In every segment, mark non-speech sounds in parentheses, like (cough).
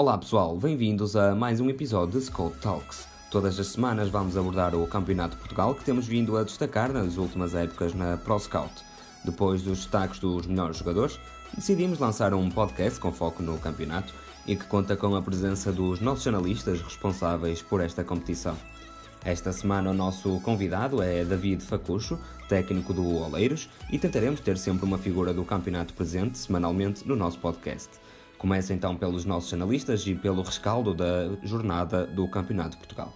Olá pessoal, bem-vindos a mais um episódio de Scout Talks. Todas as semanas vamos abordar o Campeonato de Portugal que temos vindo a destacar nas últimas épocas na Pro Scout. Depois dos destaques dos melhores jogadores, decidimos lançar um podcast com foco no campeonato e que conta com a presença dos nossos analistas responsáveis por esta competição. Esta semana o nosso convidado é David Facucho, técnico do Oleiros, e tentaremos ter sempre uma figura do campeonato presente semanalmente no nosso podcast. Começa então pelos nossos analistas e pelo rescaldo da jornada do Campeonato de Portugal.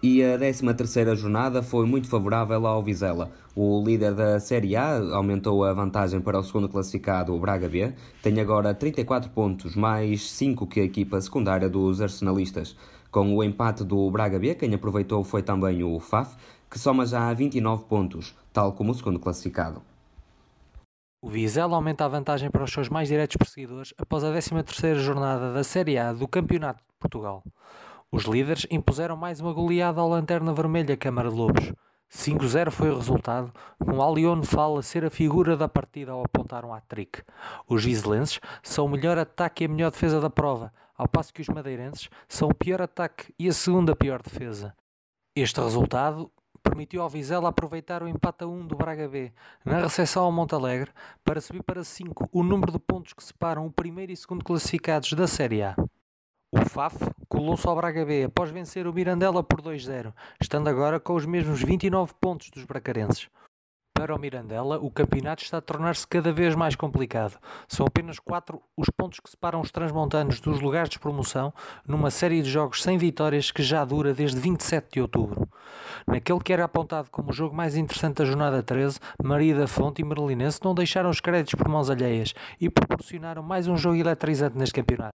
E a 13ª jornada foi muito favorável ao Vizela. O líder da Série A aumentou a vantagem para o segundo classificado, o Braga B. Tem agora 34 pontos, mais 5 que a equipa secundária dos arsenalistas. Com o empate do Braga B, quem aproveitou foi também o FAF, que soma já 29 pontos, tal como o segundo classificado. O Vizela aumenta a vantagem para os seus mais diretos perseguidores após a 13ª jornada da Série A do Campeonato de Portugal. Os líderes impuseram mais uma goleada ao Lanterna Vermelha Câmara de Lobos. 5-0 foi o resultado, com Alione Fala ser a figura da partida ao apontar um hat-trick. Os vizelenses são o melhor ataque e a melhor defesa da prova, ao passo que os madeirenses são o pior ataque e a segunda pior defesa. Este resultado permitiu ao Vizela aproveitar o empate a 1 do Braga B na recepção ao Montalegre para subir para 5 o número de pontos que separam o primeiro e segundo classificados da Série A. O FAF colou-se ao Braga B após vencer o Mirandela por 2-0, estando agora com os mesmos 29 pontos dos bracarenses. Para o Mirandela, o campeonato está a tornar-se cada vez mais complicado. São apenas quatro os pontos que separam os transmontanos dos lugares de promoção numa série de jogos sem vitórias que já dura desde 27 de outubro. Naquele que era apontado como o jogo mais interessante da jornada 13, Maria da Fonte e Merlinense não deixaram os créditos por mãos alheias e proporcionaram mais um jogo eletrizante neste campeonato.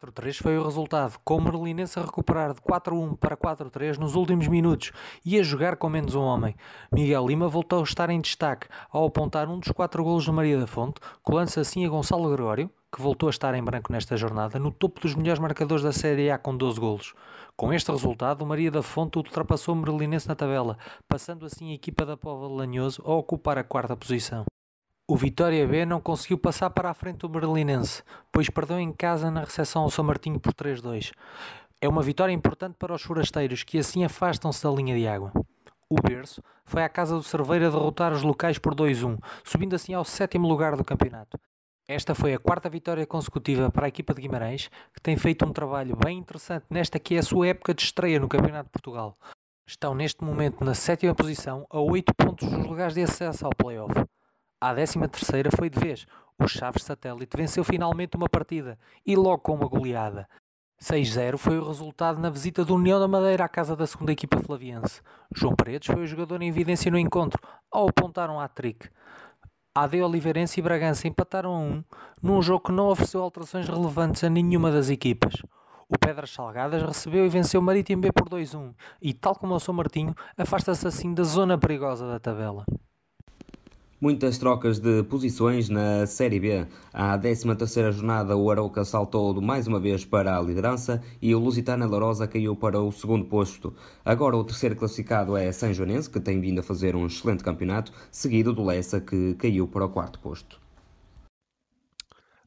4-3 foi o resultado, com o Merlinense a recuperar de 4-1 para 4-3 nos últimos minutos e a jogar com menos um homem. Miguel Lima voltou a estar em destaque ao apontar um dos quatro golos do Maria da Fonte, colando-se assim a Gonçalo Gregório, que voltou a estar em branco nesta jornada, no topo dos melhores marcadores da Série A com 12 golos. Com este resultado, o Maria da Fonte ultrapassou o Merlinense na tabela, passando assim a equipa da Pova de Lanhoso a ocupar a quarta posição. O Vitória B não conseguiu passar para a frente do Berlinense, pois perdeu em casa na recepção ao São Martinho por 3-2. É uma vitória importante para os forasteiros, que assim afastam-se da linha de água. O Berço foi à casa do Cerveira derrotar os locais por 2-1, subindo assim ao sétimo lugar do campeonato. Esta foi a quarta vitória consecutiva para a equipa de Guimarães, que tem feito um trabalho bem interessante nesta que é a sua época de estreia no Campeonato de Portugal. Estão neste momento na sétima posição, a 8 pontos dos lugares de acesso ao play-off. À 13 terceira foi de vez. O Chaves Satélite venceu finalmente uma partida e logo com uma goleada. 6-0 foi o resultado na visita do União da Madeira à casa da segunda equipa flaviense. João Paredes foi o jogador em evidência no encontro, ao apontar um hat-trick. AD Oliveirense e Bragança empataram a 1 num jogo que não ofereceu alterações relevantes a nenhuma das equipas. O Pedras Salgadas recebeu e venceu o Marítimo B por 2-1 e, tal como o São Martinho, afasta-se assim da zona perigosa da tabela. Muitas trocas de posições na Série B. À 13ª jornada, o Arauca saltou mais uma vez para a liderança e o Lusitana Larosa caiu para o segundo posto. Agora o terceiro classificado é São Joanense, que tem vindo a fazer um excelente campeonato, seguido do Lessa, que caiu para o quarto posto.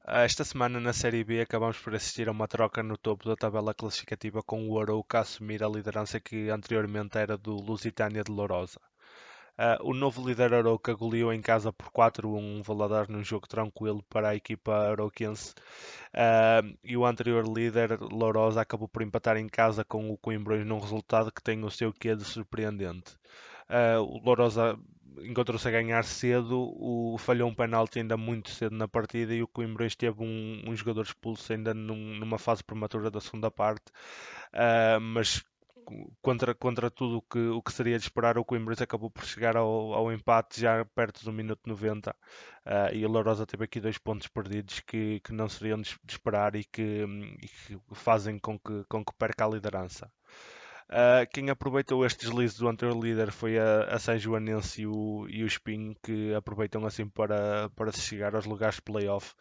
Esta semana na Série B acabamos por assistir a uma troca no topo da tabela classificativa com o Arauca a assumir a liderança que anteriormente era do Lusitânia de Lourosa. Uh, o novo líder Arouca goleou em casa por 4-1 um Valadares num jogo tranquilo para a equipa arouquense uh, e o anterior líder Lourosa acabou por empatar em casa com o Coimbrões num resultado que tem o seu quê de surpreendente. Uh, o Lourosa encontrou-se a ganhar cedo, o, falhou um penalti ainda muito cedo na partida e o Coimbrões teve um, um jogador expulso ainda num, numa fase prematura da segunda parte, mas contra, contra tudo o que, o que seria de esperar, o Coimbra acabou por chegar ao, ao empate já perto do minuto 90 uh, e a Lourosa teve aqui dois pontos perdidos que, que não seriam de, esperar e que, e que, fazem com que, com que perca a liderança. Uh, quem aproveitou este deslize do anterior líder foi a, a São Joanense e o, e o Espinho, que aproveitam assim para, para chegar aos lugares de playoff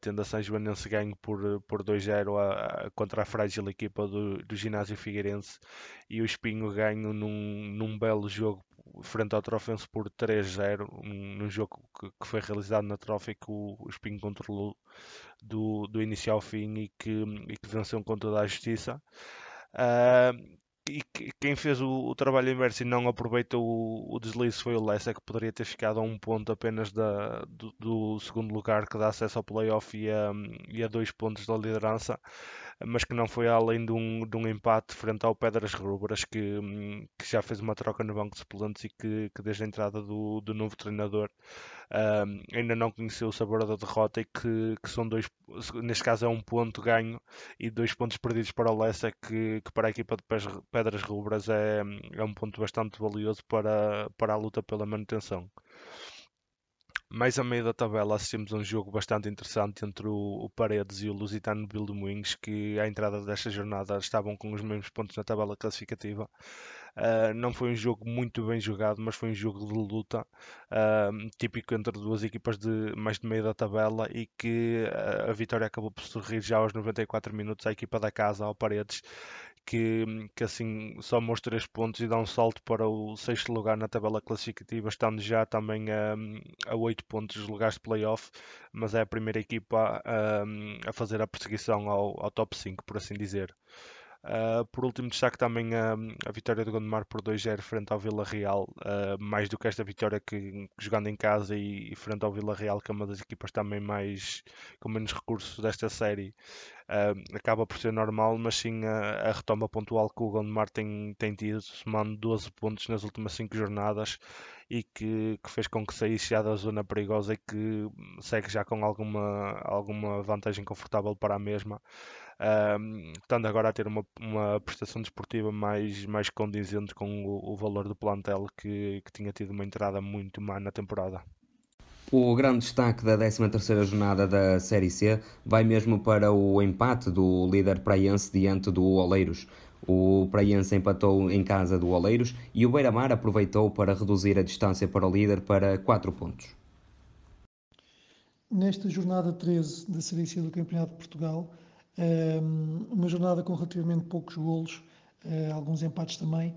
tendo a São Joanense ganho por, por 2-0 contra a frágil equipa do, do ginásio Figueirense e o Espinho ganho num, num belo jogo frente ao Trofense por 3-0, num jogo que, que, foi realizado na Trophy que o, o Espinho controlou do, do início ao fim e que, e que venceu com toda a justiça. Uh, e quem fez o, o, trabalho inverso e não aproveitou o, o deslize foi o Leicester, que poderia ter ficado a um ponto apenas da, do, do segundo lugar, que dá acesso ao playoff e a, e a dois pontos da liderança mas que não foi além de um, de um empate frente ao Pedras Rubras, que, que já fez uma troca no banco de suplentes e que, que desde a entrada do, do novo treinador um, ainda não conheceu o sabor da derrota e que, que, são dois, neste caso é um ponto ganho e dois pontos perdidos para o Leicester, que, que para a equipa de Pedras Rubras é, é um ponto bastante valioso para, para a luta pela manutenção. Mais a meio da tabela assistimos a um jogo bastante interessante entre o, o Paredes e o Lusitano Bildemuins, que à entrada desta jornada estavam com os mesmos pontos na tabela classificativa. Uh, não foi um jogo muito bem jogado, mas foi um jogo de luta uh, típico entre duas equipas de mais de meio da tabela e que uh, a vitória acabou por sorrir já aos 94 minutos à equipa da casa, ao Paredes, que, que assim soma os três pontos e dá um salto para o sexto lugar na tabela classificativa, estando já também a, a 8 pontos dos lugares de playoff, mas é a primeira equipa a, a fazer a perseguição ao, ao top 5, por assim dizer. Uh, por último, destaque também a, a vitória do Gondomar por 2-0 frente ao Vila Real. Uh, mais do que esta vitória que jogando em casa e, e, frente ao Vila Real, que é uma das equipas também mais com menos recursos desta série, uh, acaba por ser normal, mas sim a, a retoma pontual que o Gondomar tem, tem tido, somando 12 pontos nas últimas 5 jornadas e que, que, fez com que saísse já da zona perigosa e que segue já com alguma, alguma vantagem confortável para a mesma um, estando agora a ter uma, uma prestação desportiva mais, mais condizente com o, o valor do plantel que, que tinha tido uma entrada muito má na temporada. O grande destaque da 13ª jornada da Série C vai mesmo para o empate do líder praiense diante do Oleiros. O Praiense empatou em casa do Oleiros e o Beira-Mar aproveitou para reduzir a distância para o líder para 4 pontos. Nesta jornada 13 da Série C do Campeonato de Portugal, uma jornada com relativamente poucos golos, ah, alguns empates também,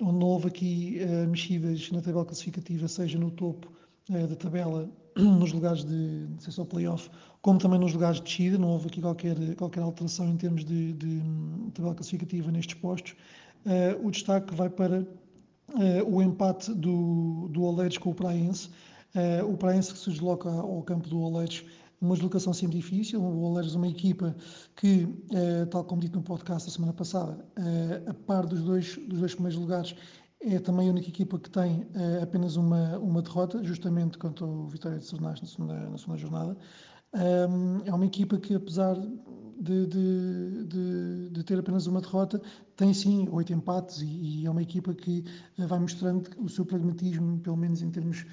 onde não houve aqui ah, mexidas na tabela classificativa, seja no topo ah, da tabela, (clears throat) nos lugares de, de acesso ao playoff, como também nos lugares de descida, não houve aqui qualquer, qualquer alteração em termos de, de, tabela classificativa nestes postos. o destaque vai para o empate do, do Oleiros com o Praense, o Praense que se desloca ao campo do Oleiros uma deslocação sempre difícil. O Oleiros é uma equipa que, eh, tal como dito no podcast da semana passada, eh, a par dos dois, dos dois primeiros lugares, é também a única equipa que tem eh, apenas uma, uma derrota, justamente contra o Vitória de Sernás na segunda, na segunda jornada. é uma equipa que, apesar de, de, de, de, ter apenas uma derrota, tem sim oito empates e, e, é uma equipa que vai mostrando o seu pragmatismo, pelo menos em termos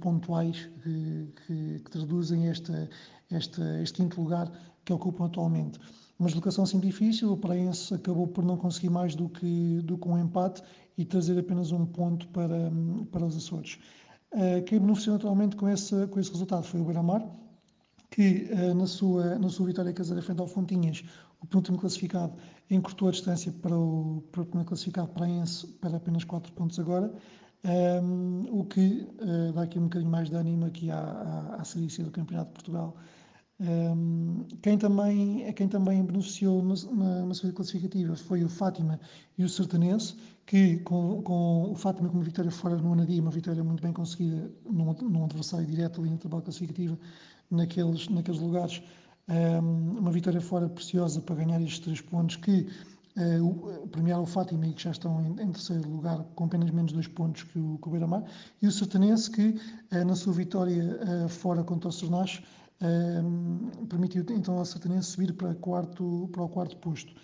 pontuais, que, que, que traduzem esta, esta, este quinto lugar que ocupam atualmente. Uma deslocação sim difícil, o Praense acabou por não conseguir mais do que, do que um empate e trazer apenas um ponto para, para os Açores. Uh, quem beneficiou naturalmente com esse, com esse resultado foi o Beira-Mar, que uh, na, sua, na sua vitória caseira frente ao Fontinhas, o penúltimo classificado, encurtou a distância para o, para o primeiro classificado Praense para apenas 4 pontos agora, um, o que uh, dá aqui um bocadinho mais de ânimo aqui à, à, à do Campeonato de Portugal. Um, quem, também, quem também beneficiou na, na sua classificativa foi o Fátima e o Sertanense, que com, com o Fátima com uma vitória fora no Anadia, uma vitória muito bem conseguida num, num adversário direto ali na tabela classificativa, naqueles, naqueles lugares, um, uma vitória fora preciosa para ganhar estes três pontos que uh, premiar o Fátima, que já estão em, em, terceiro lugar com apenas menos dois pontos que o, que o Beira-Mar, e o Sertanense, que uh, na sua vitória uh, fora contra o Sernache, uh, permitiu então ao Sertanense subir para, quarto, para o quarto posto.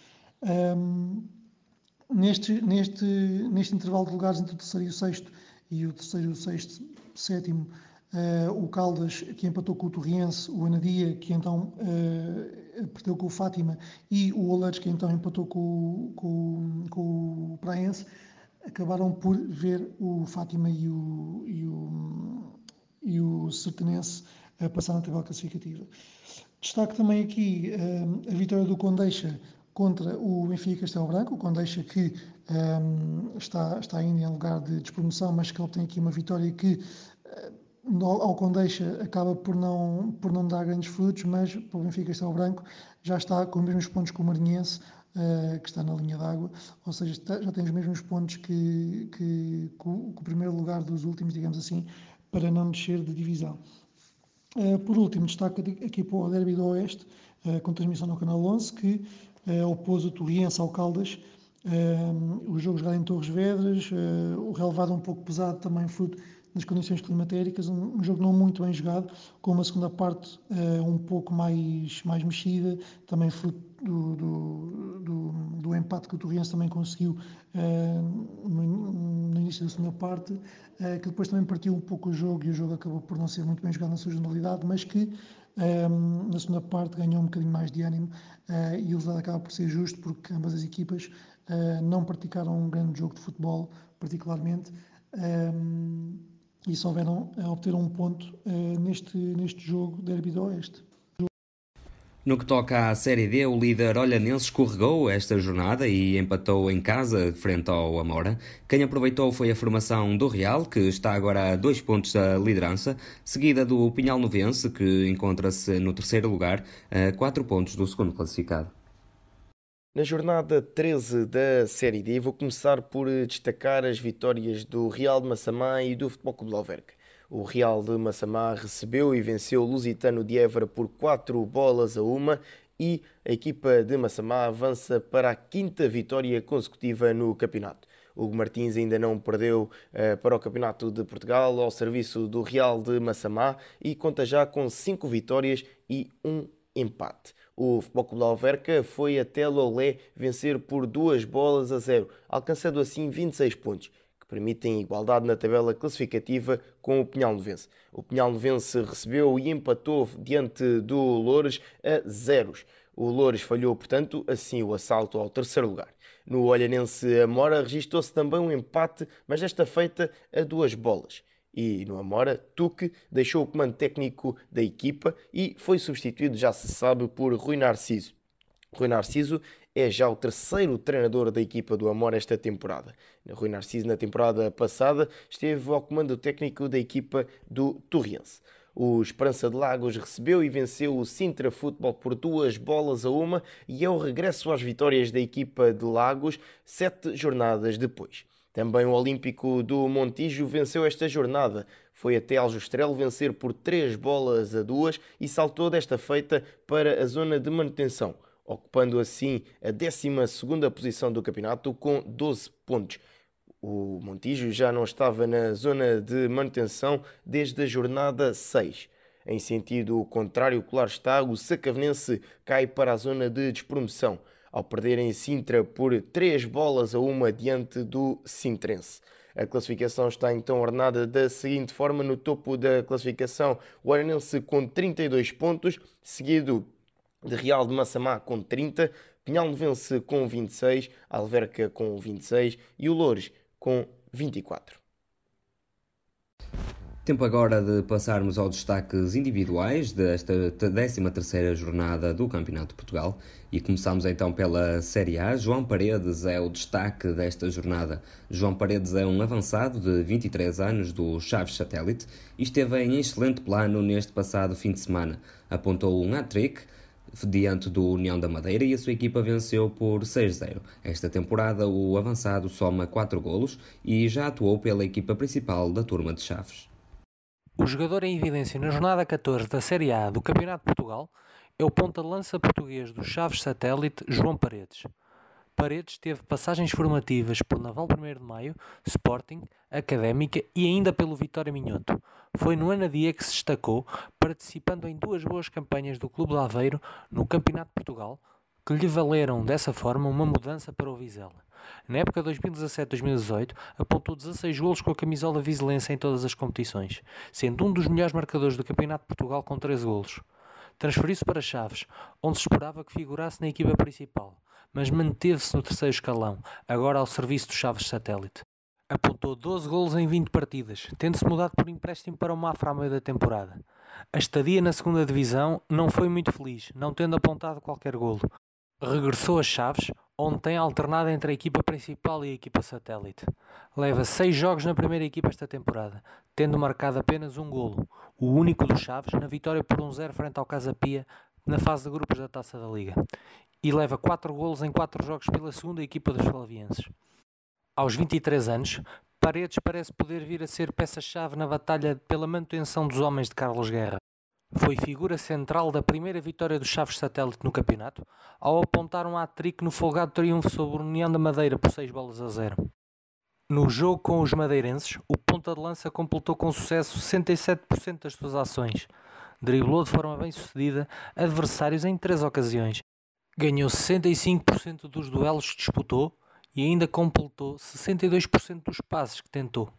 Neste, neste, neste intervalo de lugares entre o terceiro e o sexto, e o terceiro, o sexto, sétimo, Uh, o Caldas, que empatou com o Torriense, o Anadia, que então uh, perdeu com o Fátima, e o Oleiros, que então empatou com, com, com o Praense, acabaram por ver o Fátima e o, e o, e o Sertanense passar na tabela classificativa. Destaque também aqui uh, a vitória do Condeixa contra o Benfica Castelo Branco, o Condeixa que um, está, está ainda em lugar de despromoção, mas que obtém aqui uma vitória que ao Condeixa acaba por não, por não dar grandes frutos, mas para o Benfica Castelo Branco já está com os mesmos pontos que o Marinhense, uh, que está na linha d'água, ou seja, está, já tem os mesmos pontos que, que, que, o, que, o, primeiro lugar dos últimos, digamos assim, para não descer de divisão. Uh, por último, destaco aqui para o Derby do Oeste, uh, com transmissão no Canal 11, que opôs o Torriense ao Caldas, o jogo jogado em Torres Vedras, o relevado um pouco pesado também fruto nas condições climatéricas, um, um, jogo não muito bem jogado, com uma segunda parte uh, um pouco mais, mais mexida, também fruto do, do, do, do empate que o Torriense também conseguiu uh, no, no, início da segunda parte, uh, que depois também partiu um pouco o jogo e o jogo acabou por não ser muito bem jogado na sua generalidade, mas que na segunda parte ganhou um bocadinho mais de ânimo e o resultado acaba por ser justo porque ambas as equipas não praticaram um grande jogo de futebol, particularmente e souberam obter um ponto uh, neste, neste jogo Derby do Oeste. No que toca à Série D, o líder olhanense escorregou esta jornada e empatou em casa frente ao Amora. Quem aproveitou foi a formação do Real, que está agora a dois pontos da liderança, seguida do Pinhal Novense, que encontra-se no terceiro lugar, a quatro pontos do segundo classificado. Na jornada 13 da Série D, vou começar por destacar as vitórias do Real de Massamá e do Futebol Clube de Alverca. O Real de Massamá recebeu e venceu o Lusitano de Évora por 4 bolas a uma e a equipa de Massamá avança para a quinta vitória consecutiva no campeonato. Hugo Martins ainda não perdeu uh, para o Campeonato de Portugal ao serviço do Real de Massamá e conta já com 5 vitórias e um empate. O Futebol Clube de Alverca foi até Lolé vencer por duas bolas a zero, alcançando assim 26 pontos, que permitem igualdade na tabela classificativa com o Pinhal Novense. O Pinhal Novense recebeu e empatou diante do Loures a zeros. O Loures falhou, portanto, assim o assalto ao terceiro lugar. No Olhanense Amora registrou-se também um empate, mas desta feita a duas bolas e no Amora, Tuque deixou o comando técnico da equipa e foi substituído, já se sabe, por Rui Narciso. Rui Narciso é já o terceiro treinador da equipa do Amora esta temporada. Rui Narciso, na temporada passada, esteve ao comando técnico da equipa do Torriense. O Esperança de Lagos recebeu e venceu o Sintra Futebol por duas bolas a uma e é o regresso às vitórias da equipa de Lagos sete jornadas depois. Também o Olímpico do Montijo venceu esta jornada. Foi até Aljustrel vencer por 3 bolas a 2 e saltou desta feita para a zona de manutenção, ocupando assim a 12 posição do campeonato com 12 pontos. O Montijo já não estava na zona de manutenção desde a jornada 6. Em sentido contrário, claro está, o Sacavenense cai para a zona de despromoção ao perderem Sintra por 3 bolas a uma diante do Sintrense. A classificação está então ordenada da seguinte forma: no topo da classificação, o Arenense com 32 pontos, seguido de Real de Massamá com 30, Pinhal Novense com 26, Alverca com 26 e o Loures com 24. Tempo agora de passarmos aos destaques individuais desta 13ª jornada do Campeonato de Portugal e começamos então pela Série A. João Paredes é o destaque desta jornada. João Paredes é um avançado de 23 anos do Chaves Satélite e esteve em excelente plano neste passado fim de semana. Apontou um hat-trick diante do União da Madeira e a sua equipa venceu por 6-0. Esta temporada o avançado soma 4 golos e já atuou pela equipa principal da turma de Chaves. O jogador em evidência na jornada 14 da Série A do Campeonato de Portugal é o ponta-lança português do Chaves Satélite, João Paredes. Paredes teve passagens formativas por Naval 1 de Maio, Sporting, Académica e ainda pelo Vitória Minhoto. Foi no Anadia que se destacou, participando em duas boas campanhas do Clube de Aveiro no Campeonato de Portugal, que lhe valeram dessa forma uma mudança para o Vizela. Na época 2017-2018, apontou 16 golos com a camisola vizelense em todas as competições, sendo um dos melhores marcadores do Campeonato de Portugal com 13 golos. Transferiu-se para Chaves, onde se esperava que figurasse na equipa principal, mas manteve-se no terceiro escalão, agora ao serviço do Chaves Satélite. Apontou 12 golos em 20 partidas, tendo-se mudado por empréstimo para o Mafra a meio da temporada. A estadia na segunda divisão não foi muito feliz, não tendo apontado qualquer golo, Regressou a Chaves, onde tem alternado entre a equipa principal e a equipa satélite. Leva seis jogos na primeira equipa esta temporada, tendo marcado apenas um golo, o único do Chaves, na vitória por 1-0 frente ao Casa Pia na fase de grupos da Taça da Liga. E leva quatro golos em quatro jogos pela segunda equipa dos flavienses. Aos 23 anos, Paredes parece poder vir a ser peça-chave na batalha pela manutenção dos homens de Carlos Guerra. Foi figura central da primeira vitória do Chaves Satélite no campeonato, ao apontar um hat-trick no folgado triunfo sobre o União da Madeira por 6 bolas a 0. No jogo com os madeirenses, o ponta de lança completou com sucesso 67% das suas ações. Driblou de forma bem sucedida adversários em três ocasiões. Ganhou 65% dos duelos que disputou e ainda completou 62% dos passes que tentou.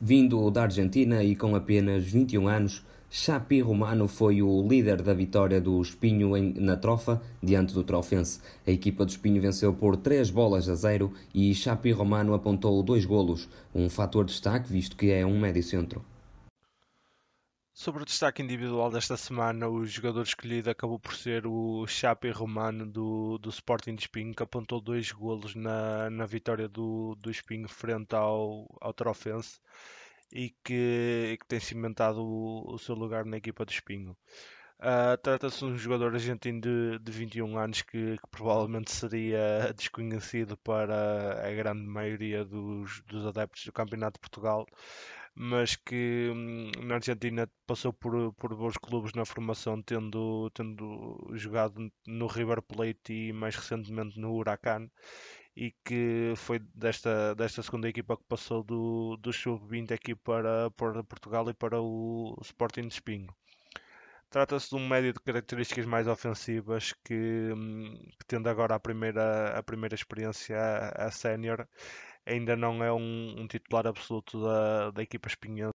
Vindo da Argentina e com apenas 21 anos, Chapi Romano foi o líder da vitória do Espinho em, na Trofa, diante do Trofense. A equipa do Espinho venceu por 3 bolas a 0 e Chapi Romano apontou dois golos, um fator de destaque, visto que é um médio centro. Sobre o destaque individual desta semana, o jogador escolhido acabou por ser o Chape Romano do, do Sporting de Espinho, que apontou dois golos na, na vitória do, do Espinho frente ao, ao Trofense e que, que tem cimentado o, o, seu lugar na equipa do Espinho. Uh, Trata-se de um jogador argentino de, de 21 anos que, que, provavelmente seria (laughs) desconhecido para a grande maioria dos, dos adeptos do Campeonato de Portugal, mas que hum, na Argentina passou por, por bons clubes na formação, tendo, tendo jogado no River Plate e mais recentemente no Huracan e que foi desta, desta segunda equipa que passou do, do sub-20 aqui para, para Portugal e para o Sporting de Espinho. Trata-se de um médio de características mais ofensivas que, hum, que tendo agora a primeira, a primeira experiência a, a sénior, ainda não é um, um titular absoluto da, da equipa espinhense.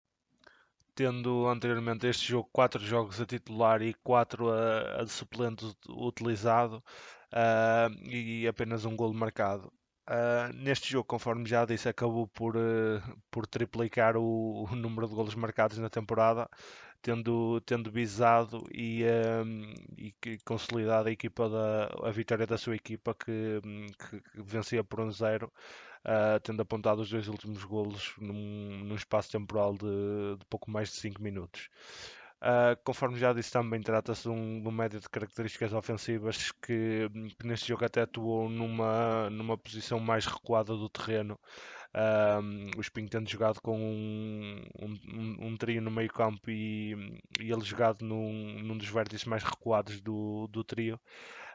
Tendo anteriormente este jogo 4 jogos a titular e 4 a, a de suplente utilizado, uh, e apenas um golo marcado. Uh, neste jogo, conforme já disse, acabou por, uh, por triplicar o, o, número de golos marcados na temporada, tendo, tendo visado e, e consolidado a, equipa da, a vitória da sua equipa que, que, que vencia por 1-0, uh, tendo apontado os dois últimos golos num, num espaço temporal de, de pouco mais de 5 minutos. Uh, conforme já disse, também trata-se de um, de um médio de características ofensivas que, que, neste jogo até atuou numa, numa posição mais recuada do terreno. Uh, o Espinho tendo jogado com um, um, um trio no meio campo e, e ele jogado num, num dos vértices mais recuados do, do trio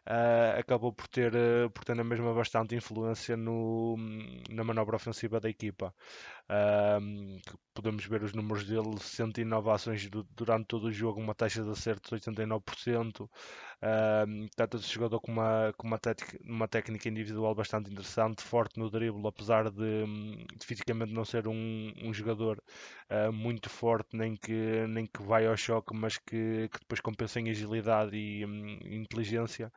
uh, acabou por ter, por ter na mesma bastante influência no, na manobra ofensiva da equipa. Uh, podemos ver os números dele, 109 ações durante todo o jogo, uma taxa de acerto de 89%. Uh, Trata-se de jogador com uma, com uma, uma técnica individual bastante interessante, forte no drible, apesar de, de fisicamente não ser um, um jogador uh, muito forte, nem que, nem que vai ao choque, mas que, que depois compensa em agilidade e um, inteligência.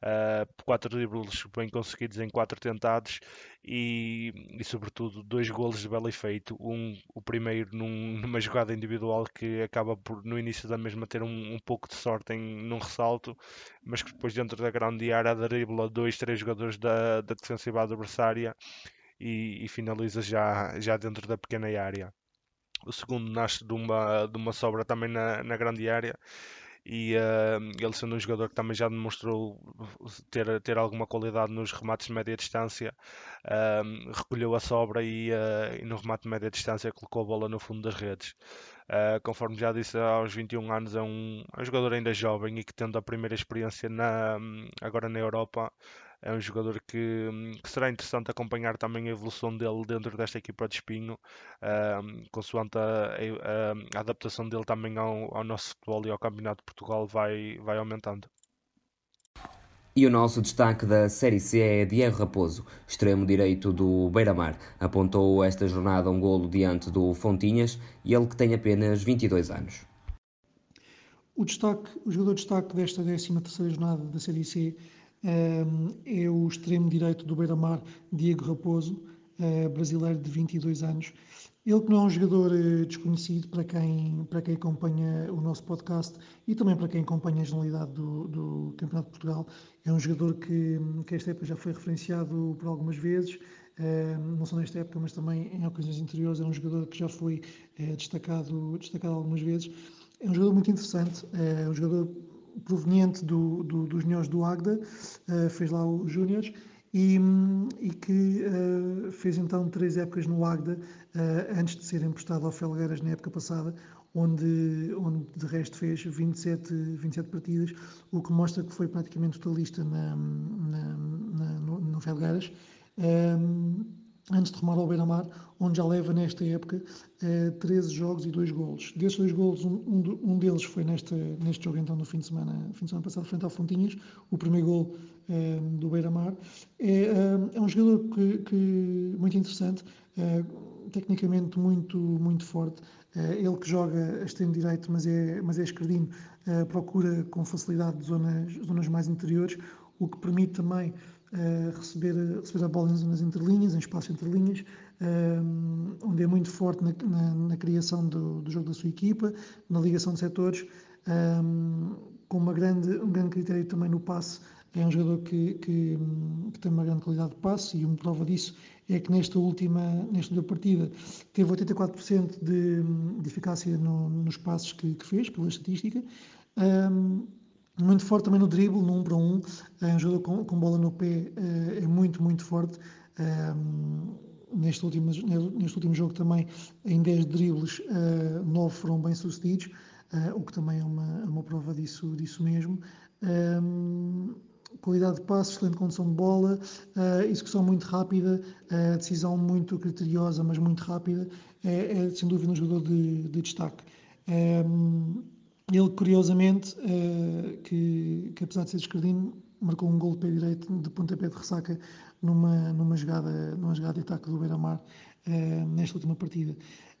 Uh, quatro dribles bem conseguidos em quatro tentados e, e sobretudo dois golos de belo efeito. Um, o primeiro num, (laughs) numa jogada individual que acaba por no início da mesma ter um, um pouco de sorte em, num ressalto, mas que depois dentro da grande área dribla dois, três jogadores da, da defensiva adversária e, e finaliza já, já dentro da pequena área. O segundo nasce de uma, de uma sobra também na, na grande área e uh, ele sendo um jogador que também já demonstrou ter, ter alguma qualidade nos remates de média distância, uh, recolheu a sobra e, uh, e, no remate de média distância colocou a bola no fundo das redes. conforme já disse, aos 21 anos é um, é um jogador ainda jovem e que tendo a primeira experiência na, agora na Europa, é um jogador que, que, será interessante acompanhar também a evolução dele dentro desta equipa de Espinho, uh, consoante a, a, a, adaptação dele também ao, ao, nosso futebol e ao Campeonato de Portugal vai, vai aumentando. E o nosso destaque da Série C é Diego Raposo, extremo direito do Beira-Mar. Apontou esta jornada um golo diante do Fontinhas e ele que tem apenas 22 anos. O, destaque, o jogador de destaque desta 13 terceira jornada da Série C é o extremo direito do Beira-Mar, Diego Raposo, eh, brasileiro de 22 anos. Ele que não é um jogador uh, desconhecido para quem, para quem acompanha o nosso podcast e também para quem acompanha a generalidade do, do Campeonato de Portugal, é um jogador que, que esta época já foi referenciado por algumas vezes, uh, não só nesta época, mas também em ocasiões anteriores, é um jogador que já foi destacado, destacado algumas vezes. É um jogador muito interessante, é um jogador proveniente do, do, dos Nhós do Agda, uh, fez lá os Júniores, e, e, que uh, fez então três épocas no Agda, uh, antes de ser emprestado ao Felgueiras na época passada, onde, onde de resto fez 27, 27 partidas, o que mostra que foi praticamente totalista na, na, na no, no Felgueiras antes de rumar ao Beira-Mar, onde já leva nesta época eh, 13 jogos e 2 golos. Desses dois golos, um, um, deles foi neste, neste jogo então no fim de semana, fim de semana passado, frente ao Fontinhas, o primeiro gol eh, do Beira-Mar. É, eh, é, um jogador que, que muito interessante, eh, tecnicamente muito, muito forte. Eh, ele que joga a extremo direito, mas é, mas é esquerdino, procura com facilidade zonas, zonas mais interiores, o que permite também receber, receber a bola nas entrelinhas, em espaços entre linhas, onde é muito forte na, na, na criação do, do, jogo da sua equipa, na ligação de setores, com uma grande, um grande critério também no passe. É um jogador que, que, que, tem uma grande qualidade de passe e uma prova disso é que nesta última, nesta última partida teve 84% de, de eficácia no, nos passes que, que, fez, pela estatística. Um, muito forte também no drible, no 1 um para 1. Um. É um jogador com, com, bola no pé, é muito, muito forte. neste, último, neste último jogo também, em 10 dribles, 9 foram bem sucedidos, o que também é uma, é uma prova disso, disso mesmo. qualidade de passe, excelente condução de bola, execução muito rápida, decisão muito criteriosa, mas muito rápida. É, é sem dúvida um jogador de, de destaque. Ele, curiosamente, uh, que, que, apesar de ser esquerdino, marcou um gol de pé direito de pontapé de ressaca numa, numa, jogada, numa jogada de ataque do Beira-Mar uh, nesta última partida.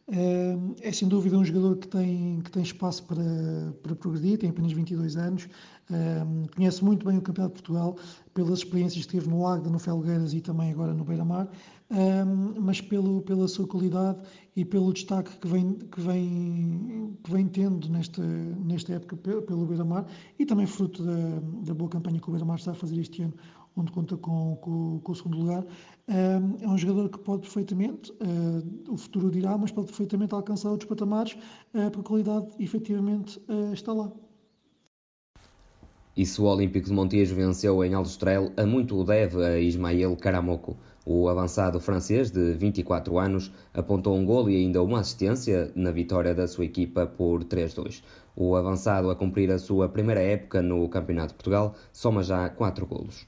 Uh, é sem dúvida um jogador que tem, que tem espaço para, para progredir, tem apenas 22 anos, uh, conhece muito bem o Campeonato de Portugal pelas experiências que teve no Agda, no Felgueiras e também agora no Beira-Mar, uh, mas pelo, pela sua qualidade e pelo destaque que vem, que vem, que vem tendo nesta, nesta época pelo Beira-Mar e também fruto da, da boa campanha que o Beira-Mar está a fazer este ano, onde conta com, com, com o segundo lugar. É um jogador que pode perfeitamente, uh, o futuro dirá, mas pode perfeitamente alcançar outros patamares, uh, porque a qualidade efetivamente uh, está lá. E se o Olímpico de Montijo venceu em Aljustrel, a muito o deve a Ismael Karamoko. O avançado francês de 24 anos apontou um gol e ainda uma assistência na vitória da sua equipa por 3-2. O avançado a cumprir a sua primeira época no Campeonato de Portugal soma já 4 golos.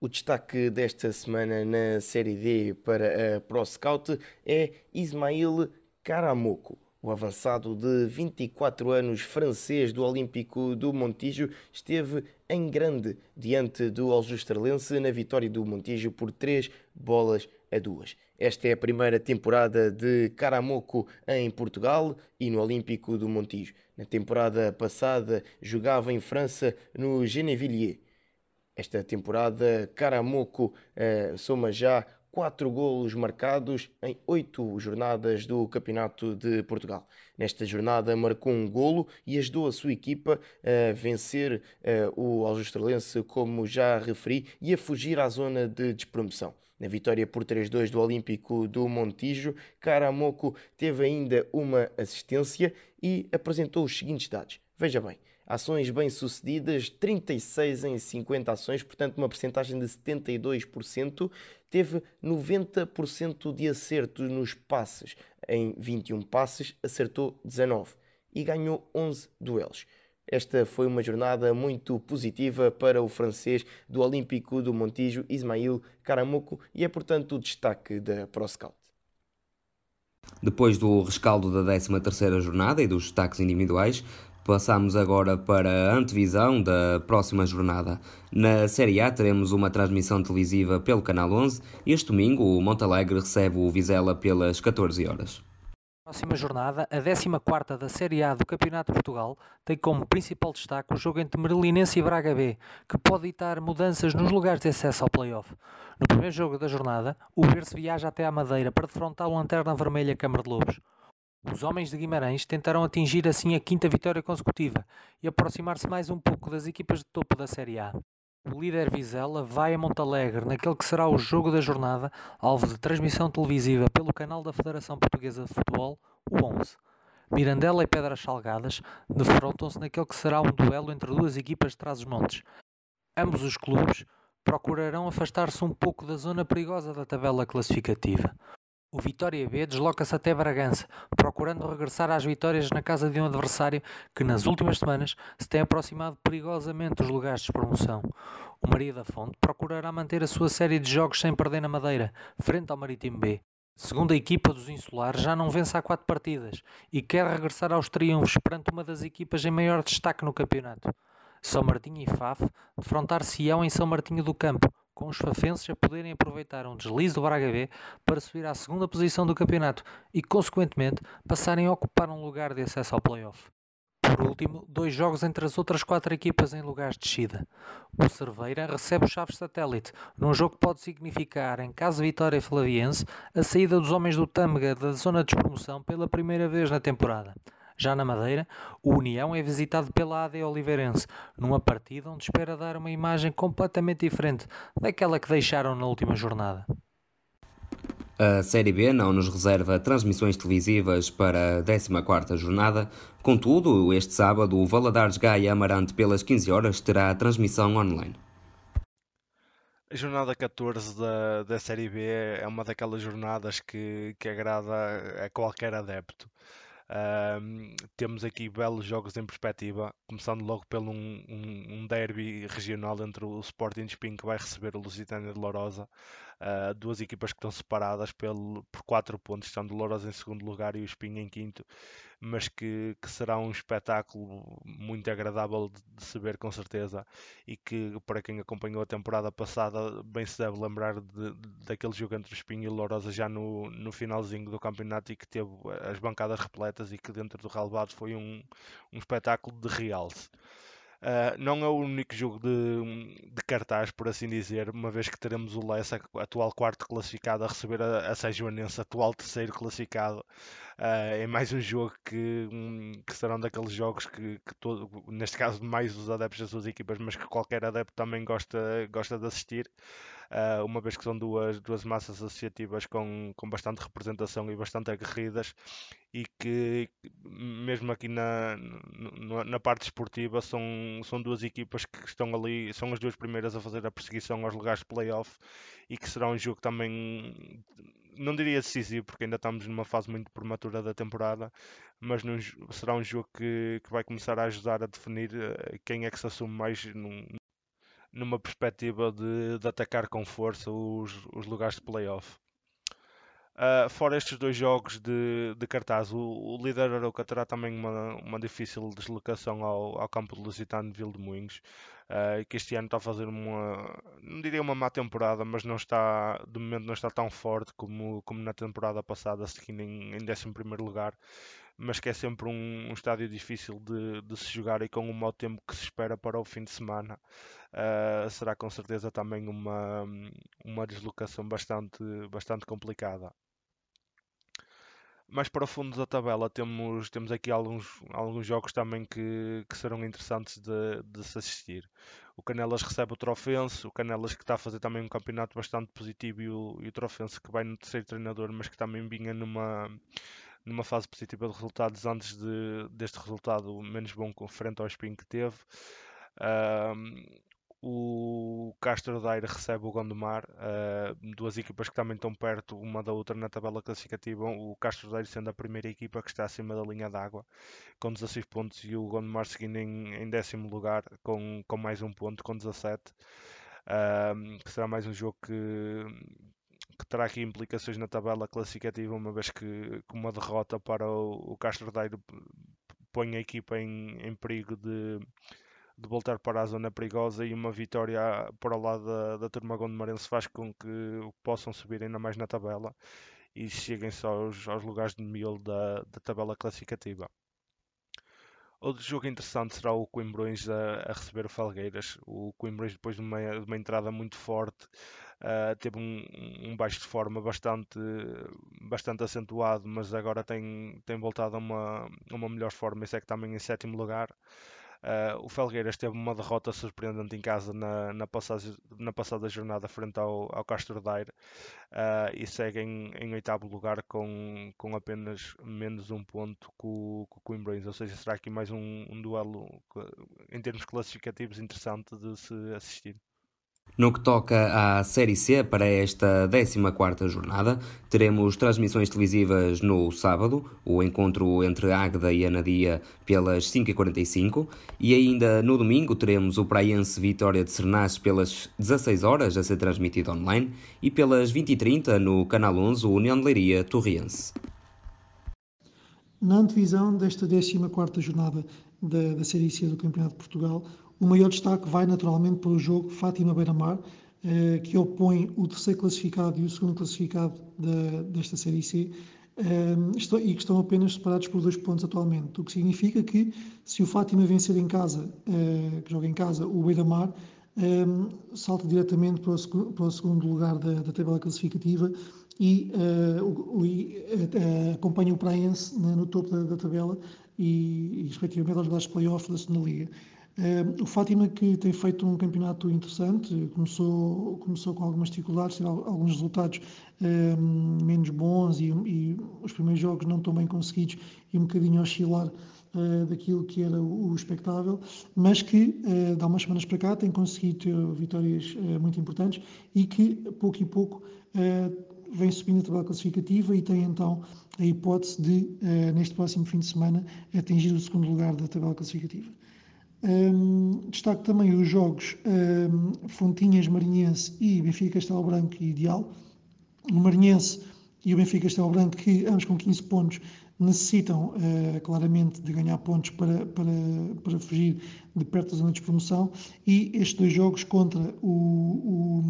O destaque desta semana na Série D para a Pro Scout é Ismail Karamoko. O avançado de 24 anos francês do Olímpico do Montijo esteve em grande diante do Aljustrellense na vitória do Montijo por 3 bolas a 2. Esta é a primeira temporada de Caramoco em Portugal e no Olímpico do Montijo. Na temporada passada jogava em França no Genevilliers. Esta temporada, Caramoco uh, soma já quatro golos marcados em oito jornadas do Campeonato de Portugal. Nesta jornada marcou um golo e ajudou a sua equipa a vencer uh, o Aljustralense, como já referi, e a fugir à zona de despromoção. Na vitória por 3-2 do Olímpico do Montijo, Caramoco teve ainda uma assistência e apresentou os seguintes dados. Veja bem, ações bem-sucedidas, 36 em 50 ações, portanto uma percentagem de 72%, teve 90% de acertos nos passes, em 21 passes acertou 19 e ganhou 11 duelos. Esta foi uma jornada muito positiva para o francês do Olímpico do Montijo, Ismail Caramuco, e é portanto o destaque da ProScout. Depois do rescaldo da 13ª jornada e dos destaques individuais, Passamos agora para a antevisão da próxima jornada. Na Série A teremos uma transmissão televisiva pelo Canal 11 e este domingo o Montalegre recebe o Vizela pelas 14 horas. Próxima jornada, a 14 da Série A do Campeonato de Portugal, tem como principal destaque o jogo entre Merlinense e Braga B, que pode ditar mudanças nos lugares de acesso ao play-off. No primeiro jogo da jornada, o Berce viaja até à Madeira para defrontar o Lanterna Vermelha Câmara de Lobos. Os homens de Guimarães tentarão atingir assim a quinta vitória consecutiva e aproximar-se mais um pouco das equipas de topo da Série A. O líder Vizela vai a Montalegre naquele que será o jogo da jornada, alvo de transmissão televisiva pelo canal da Federação Portuguesa de Futebol, o 11. Mirandela e Pedras Salgadas defrontam-se naquele que será um duelo entre duas equipas de Trás-os-Montes. Ambos os clubes procurarão afastar-se um pouco da zona perigosa da tabela classificativa. O Vitória B desloca-se até Bragança, procurando regressar às vitórias na casa de um adversário que nas últimas semanas se tem aproximado perigosamente dos lugares de promoção. O Maria da Fonte procurará manter a sua série de jogos sem perder na Madeira, frente ao Marítimo B. Segunda equipa dos insulares já não vence há quatro partidas e quer regressar aos triunfos perante uma das equipas em maior destaque no campeonato. São Martinho e Faf defrontar-se-ão em São Martinho do Campo, com os fafenses a poderem aproveitar um deslize do Braga B para subir à segunda posição do campeonato e, consequentemente, passarem a ocupar um lugar de acesso ao play-off. Por último, dois jogos entre as outras quatro equipas em lugares de descida. O Cerveira recebe o Chaves Satélite, num jogo que pode significar, em caso de vitória flaviense, a saída dos homens do Tâmega da zona de despromoção pela primeira vez na temporada. Já na Madeira, o União é visitado pela AD Oliveirense, numa partida onde espera dar uma imagem completamente diferente daquela que deixaram na última jornada. A Série B não nos reserva transmissões televisivas para a 14ª jornada, contudo, este sábado o Valadares Gaia Amarante pelas 15 horas terá a transmissão online. A jornada 14 da, da Série B é uma daquelas jornadas que, que agrada a qualquer adepto. Temos aqui belos jogos em perspectiva, começando logo pelo um, um, um derby regional entre o Sporting Spin que vai receber o Lusitânia de Lourosa, uh, duas equipas que estão separadas pelo, por 4 pontos, estando o Lourosa em segundo lugar e o Spin em quinto, mas que, que será um espetáculo muito agradável de, de, se ver com certeza e que para quem acompanhou a temporada passada bem se deve lembrar de, de, daquele jogo entre o Espinho e Lourosa já no, no finalzinho do campeonato e que teve as bancadas repletas e que dentro do relevado foi um, um espetáculo de realce. Uh, não é o único jogo de, de, cartaz, por assim dizer, uma vez que teremos o Lessa, atual quarto classificado, a receber a, a atual terceiro classificado. Uh, é mais um jogo que, um, que serão daqueles jogos que, que todo, neste caso mais os adeptos das suas equipas, mas que qualquer adepto também gosta, gosta de assistir. Uh, uma vez que são duas, duas massas associativas com, com bastante representação e bastante aguerridas e que mesmo aqui na, na, na, parte esportiva são, são duas equipas que estão ali, são as duas primeiras a fazer a perseguição aos lugares de playoff e que será um jogo também não diria decisivo porque ainda estamos numa fase muito prematura da temporada, mas num, será um jogo que, que vai começar a ajudar a definir eh, quem é que se assume mais num, numa perspectiva de, de, atacar com força os, os lugares de playoff. Uh, fora estes dois jogos de, de cartaz, o, o líder Arouca terá também uma, uma difícil deslocação ao, ao campo de Lusitano de Vildemunhos, uh, que este ano está a fazer uma, não diria uma má temporada, mas não está, de momento não está tão forte como, como na temporada passada, seguindo em, em 11 lugar, mas que é sempre um, um estádio difícil de, de, se jogar e com o mau tempo que se espera para o fim de semana. Uh, será com certeza também uma, uma deslocação bastante, bastante complicada mais para o fundo da tabela temos, temos aqui alguns, alguns jogos também que, que serão interessantes de, de se assistir. O Canelas recebe o Trofense, o Canelas que está a fazer também um campeonato bastante positivo e o, e o Trofense que vai no terceiro treinador, mas que também vinha numa, numa fase positiva de resultados antes de, deste resultado menos bom frente ao Spin que teve. O Castro Daire recebe o Gondomar, uh, duas equipas que também estão perto uma da outra na tabela classificativa. O Castro Daire sendo a primeira equipa que está acima da linha d'água, com 16 pontos, e o Gondomar seguindo em, em décimo lugar com, com mais um ponto, com 17. Uh, que será mais um jogo que, que terá aqui implicações na tabela classificativa, uma vez que, que uma derrota para o, o Castro Daire põe a equipa em, em perigo de de voltar para a zona perigosa e uma vitória para o lado da, da turma gondomarense faz com que possam subir ainda mais na tabela e cheguem-se aos, aos lugares de miolo da, da tabela classificativa. Outro jogo interessante será o Coimbrões a, a receber o Falgueiras. O Coimbrões, depois de uma, de uma entrada muito forte, uh, teve um, um, baixo de forma bastante, bastante acentuado, mas agora tem, tem voltado a uma, uma melhor forma e segue também em sétimo lugar. Uh, o Felgueiras teve uma derrota surpreendente em casa na, na, passagem, na passada jornada frente ao, ao Castro Daire uh, e segue em, em, oitavo lugar com, com apenas menos um ponto com, com o Coimbrões. Ou seja, será aqui mais um, um duelo em termos classificativos interessante de se assistir. No que toca à Série C, para esta 14ª jornada, teremos transmissões televisivas no sábado, o encontro entre Águeda e Anadia pelas 5h45, e ainda no domingo teremos o Praiense Vitória de Sernas pelas 16 horas a ser transmitido online, e pelas 20h30 no Canal 11 o União de Leiria Torriense. Na antevisão desta 14ª jornada da, da Série C do Campeonato de Portugal, o maior destaque vai naturalmente para o jogo Fátima Beira-Mar, eh, que opõe o terceiro classificado e o segundo classificado desta Série C, eh, e que estão apenas separados por dois pontos atualmente, o que significa que se o Fátima vencer em casa, eh, que joga em casa, o Beira-Mar, salta diretamente para o, segundo lugar da, tabela classificativa e, acompanha o Praense no topo da, tabela e, e, respectivamente aos lugares de playoff da segunda liga. Uh, o Fátima que tem feito um campeonato interessante, começou, começou com algumas dificuldades, teve alguns resultados uh, menos bons e, e, os primeiros jogos não tão bem conseguidos e um bocadinho oscilar uh, daquilo que era o, o expectável, mas que uh, há umas semanas para cá tem conseguido ter vitórias muito importantes e que pouco e pouco vem subindo a tabela classificativa e tem então a hipótese de, neste próximo fim de semana, atingir o segundo lugar da tabela classificativa. Um, destaco também os jogos um, Fontinhas, Marinhense e Benfica Castelo Branco e Ideal. O Marinhense e o Benfica Castelo Branco, que ambos com 15 pontos, necessitam uh, claramente de ganhar pontos para, para, para fugir de perto da zona de promoção. E estes dois jogos contra o,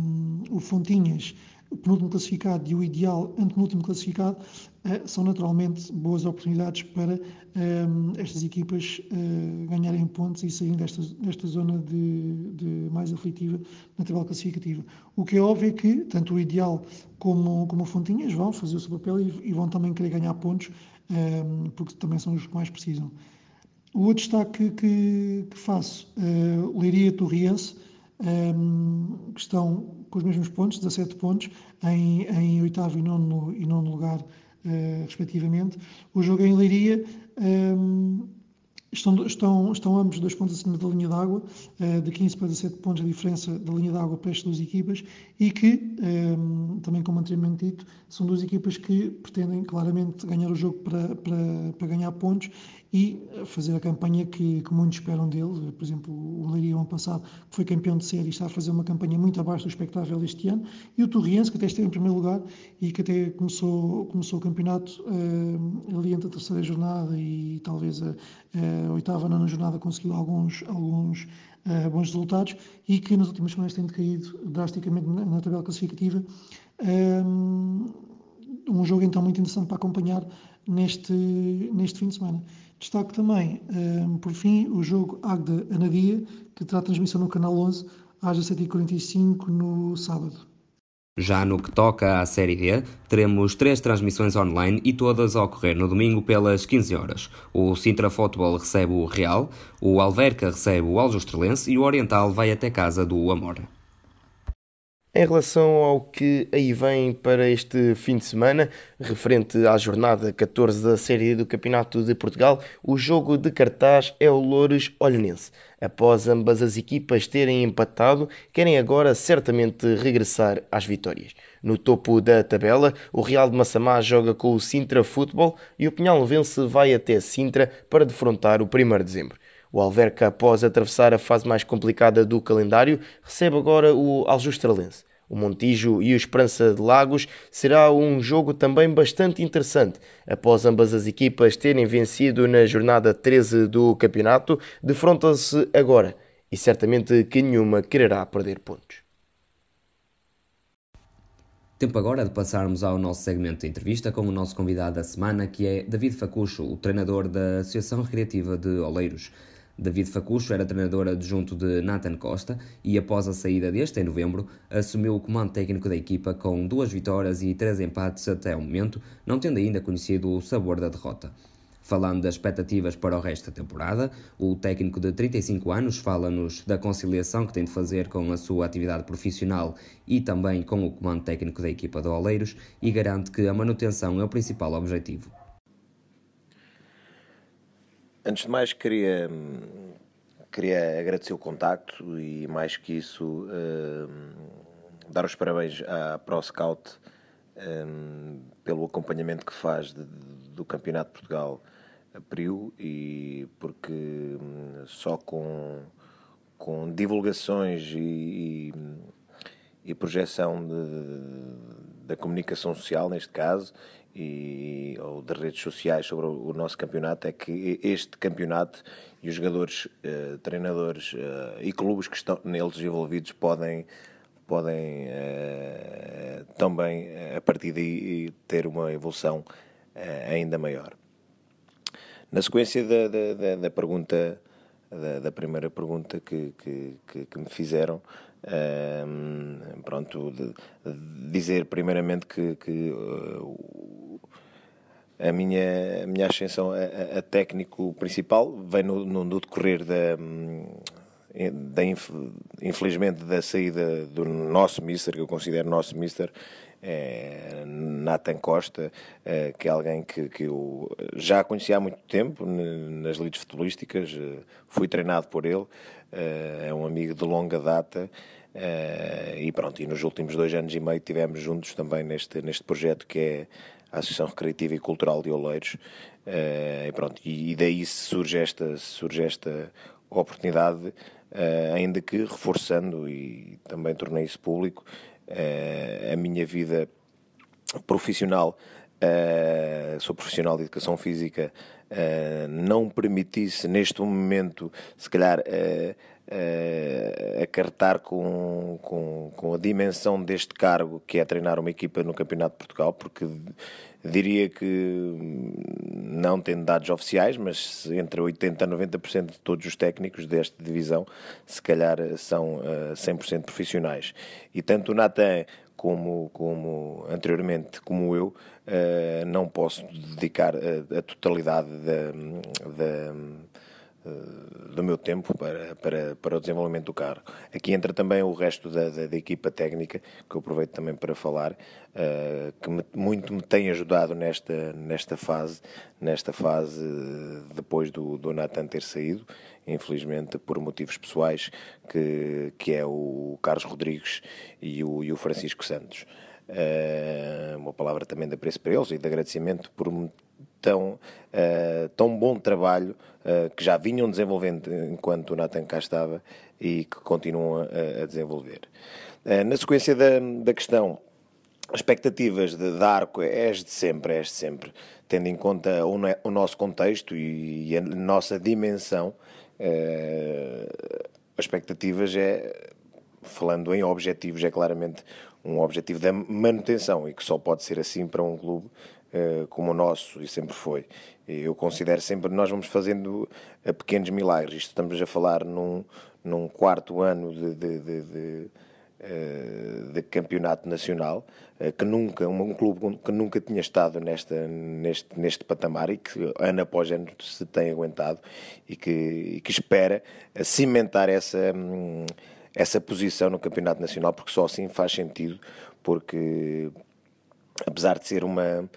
o, o Fontinhas penúltimo classificado e o ideal antepenúltimo classificado são naturalmente boas oportunidades para um, eh, estas equipas uh, ganharem pontos e saírem desta, desta zona de, de, mais aflitiva na tabela classificativa. O que é óbvio é que tanto o ideal como, como o Fontinhas vão fazer o seu papel e, e vão também querer ganhar pontos, um, porque também são os que mais precisam. O outro destaque que, que faço, uh, Leiria Torriense, um, que estão com os mesmos pontos, 17 pontos, em, em oitavo e nono, e nono lugar, uh, respectivamente. O jogo em Leiria. Um, Estão, estão, estão ambos dois pontos acima da linha d'água, uh, de 15 para 17 pontos a diferença da linha d'água para estas duas equipas, e que, um, também como anteriormente dito, são duas equipas que pretendem claramente ganhar o jogo para, para, para ganhar pontos e fazer a campanha que, que muitos esperam dele. Por exemplo, o Leiria, ano passado, que foi campeão de série, está a fazer uma campanha muito abaixo do expectável este ano, e o Torriense, que até esteve em primeiro lugar e que até começou, começou o campeonato uh, ali entre a terceira jornada e talvez a, a oitava, nona jornada, conseguiu alguns, alguns uh, bons resultados e que nas últimas semanas tem decaído drasticamente na, na tabela classificativa. Um, um jogo então muito interessante para acompanhar neste, neste fim de semana. Destaco também, um, por fim, o jogo Agda-Anadia, que terá transmissão no Canal 11 às 17h45 no sábado. Já no que toca à Série D, teremos três transmissões online e todas a ocorrer no domingo pelas 15 horas. O Sintra Futebol recebe o Real, o Alverca recebe o Aljustrelense e o Oriental vai até casa do Amor. Em relação ao que aí vem para este fim de semana, referente à jornada 14 da Série do Campeonato de Portugal, o jogo de cartaz é o Loures Olhanense. Após ambas as equipas terem empatado, querem agora certamente regressar às vitórias. No topo da tabela, o Real de Massamá joga com o Sintra Futebol e o Pinhal-Vence vai até Sintra para defrontar o 1 de dezembro. O Alverca, após atravessar a fase mais complicada do calendário, recebe agora o Aljustralense. O Montijo e o Esperança de Lagos será um jogo também bastante interessante. Após ambas as equipas terem vencido na jornada 13 do campeonato, defrontam-se agora e certamente que nenhuma quererá perder pontos. Tempo agora de passarmos ao nosso segmento de entrevista com o nosso convidado da semana, que é David Facucho, o treinador da Associação Recreativa de Oleiros. David Facucho era treinador adjunto de Nathan Costa e, após a saída deste em novembro, assumiu o comando técnico da equipa com duas vitórias e três empates até o momento, não tendo ainda conhecido o sabor da derrota. Falando das expectativas para o resto da temporada, o técnico de 35 anos fala-nos da conciliação que tem de fazer com a sua atividade profissional e também com o comando técnico da equipa de Oleiros e garante que a manutenção é o principal objetivo. Antes de mais, queria, queria agradecer o contacto e, mais que isso, uh, dar os parabéns à ProScout um, pelo acompanhamento que faz de, do Campeonato de Portugal abriu e porque hum, só com, com divulgações e, e, e projeção de, da comunicação social, neste caso, e, ou de redes sociais sobre o, nosso campeonato, é que este campeonato e os jogadores, uh, treinadores uh, e clubes que estão neles envolvidos podem podem uh, também a partir daí ter uma evolução ainda maior. Na sequência da, da, da pergunta, da, da, primeira pergunta que, que, que me fizeram, pronto, de, de dizer primeiramente que, que uh, a, minha, a minha ascensão a, a técnico principal vem no, no, no decorrer da, da, infelizmente, da saída do nosso mister, que eu considero nosso mister, é, Nathan Costa, é, que é alguém que, que eu já conhecia há muito tempo nas lides futebolísticas, eh, fui treinado por ele, é, é um amigo de longa data. E pronto, e nos últimos dois anos e meio tivemos juntos também neste, neste projeto que é a Associação Recreativa e Cultural de Oleiros. e pronto, e, e daí surge esta, surge esta oportunidade, ainda que reforçando, e também tornei isso público, uh, a minha vida profissional, uh, sou profissional de educação física, uh, não permitisse neste momento, se calhar, uh, acartar com, com, com a dimensão deste cargo que é treinar uma equipa no Campeonato de Portugal, porque diria que não tendo dados oficiais, mas entre 80% a 90% de todos os técnicos desta divisão, se calhar são uh, 100% profissionais. E tanto o Natan como, como anteriormente, como eu, uh, não posso dedicar a, a totalidade da, da do meu tempo para, para, para o desenvolvimento do carro. Aqui entra também o resto da, da, da equipa técnica, que eu aproveito também para falar, uh, que me, muito me tem ajudado nesta, nesta fase, nesta fase depois do, do Nathan ter saído, infelizmente por motivos pessoais, que, que é o Carlos Rodrigues e o, e o Francisco Santos. Uh, uma palavra também de apreço para eles e de agradecimento por tão, uh, tão bom trabalho uh, que já vinham desenvolvendo enquanto o Nathan cá estava e que continuam a, a desenvolver. Uh, na sequência da, da questão, expectativas de, de arco é de sempre, é de sempre, tendo em conta o, o nosso contexto e, e, a nossa dimensão, as expectativas é, falando em objetivos, é claramente um objetivo da manutenção e que só pode ser assim para um clube eh, como o nosso, e sempre foi. Eu considero sempre nós vamos fazendo eh, pequenos milagres. Isto estamos a falar num, num quarto ano de, de, de, de, eh, de campeonato nacional, que nunca, um, clube que nunca tinha estado nesta, neste, neste patamar e que ano após ano se tem aguentado e que, e que espera cimentar essa, hum, essa posição no campeonato nacional, porque só assim faz sentido, porque apesar de ser uma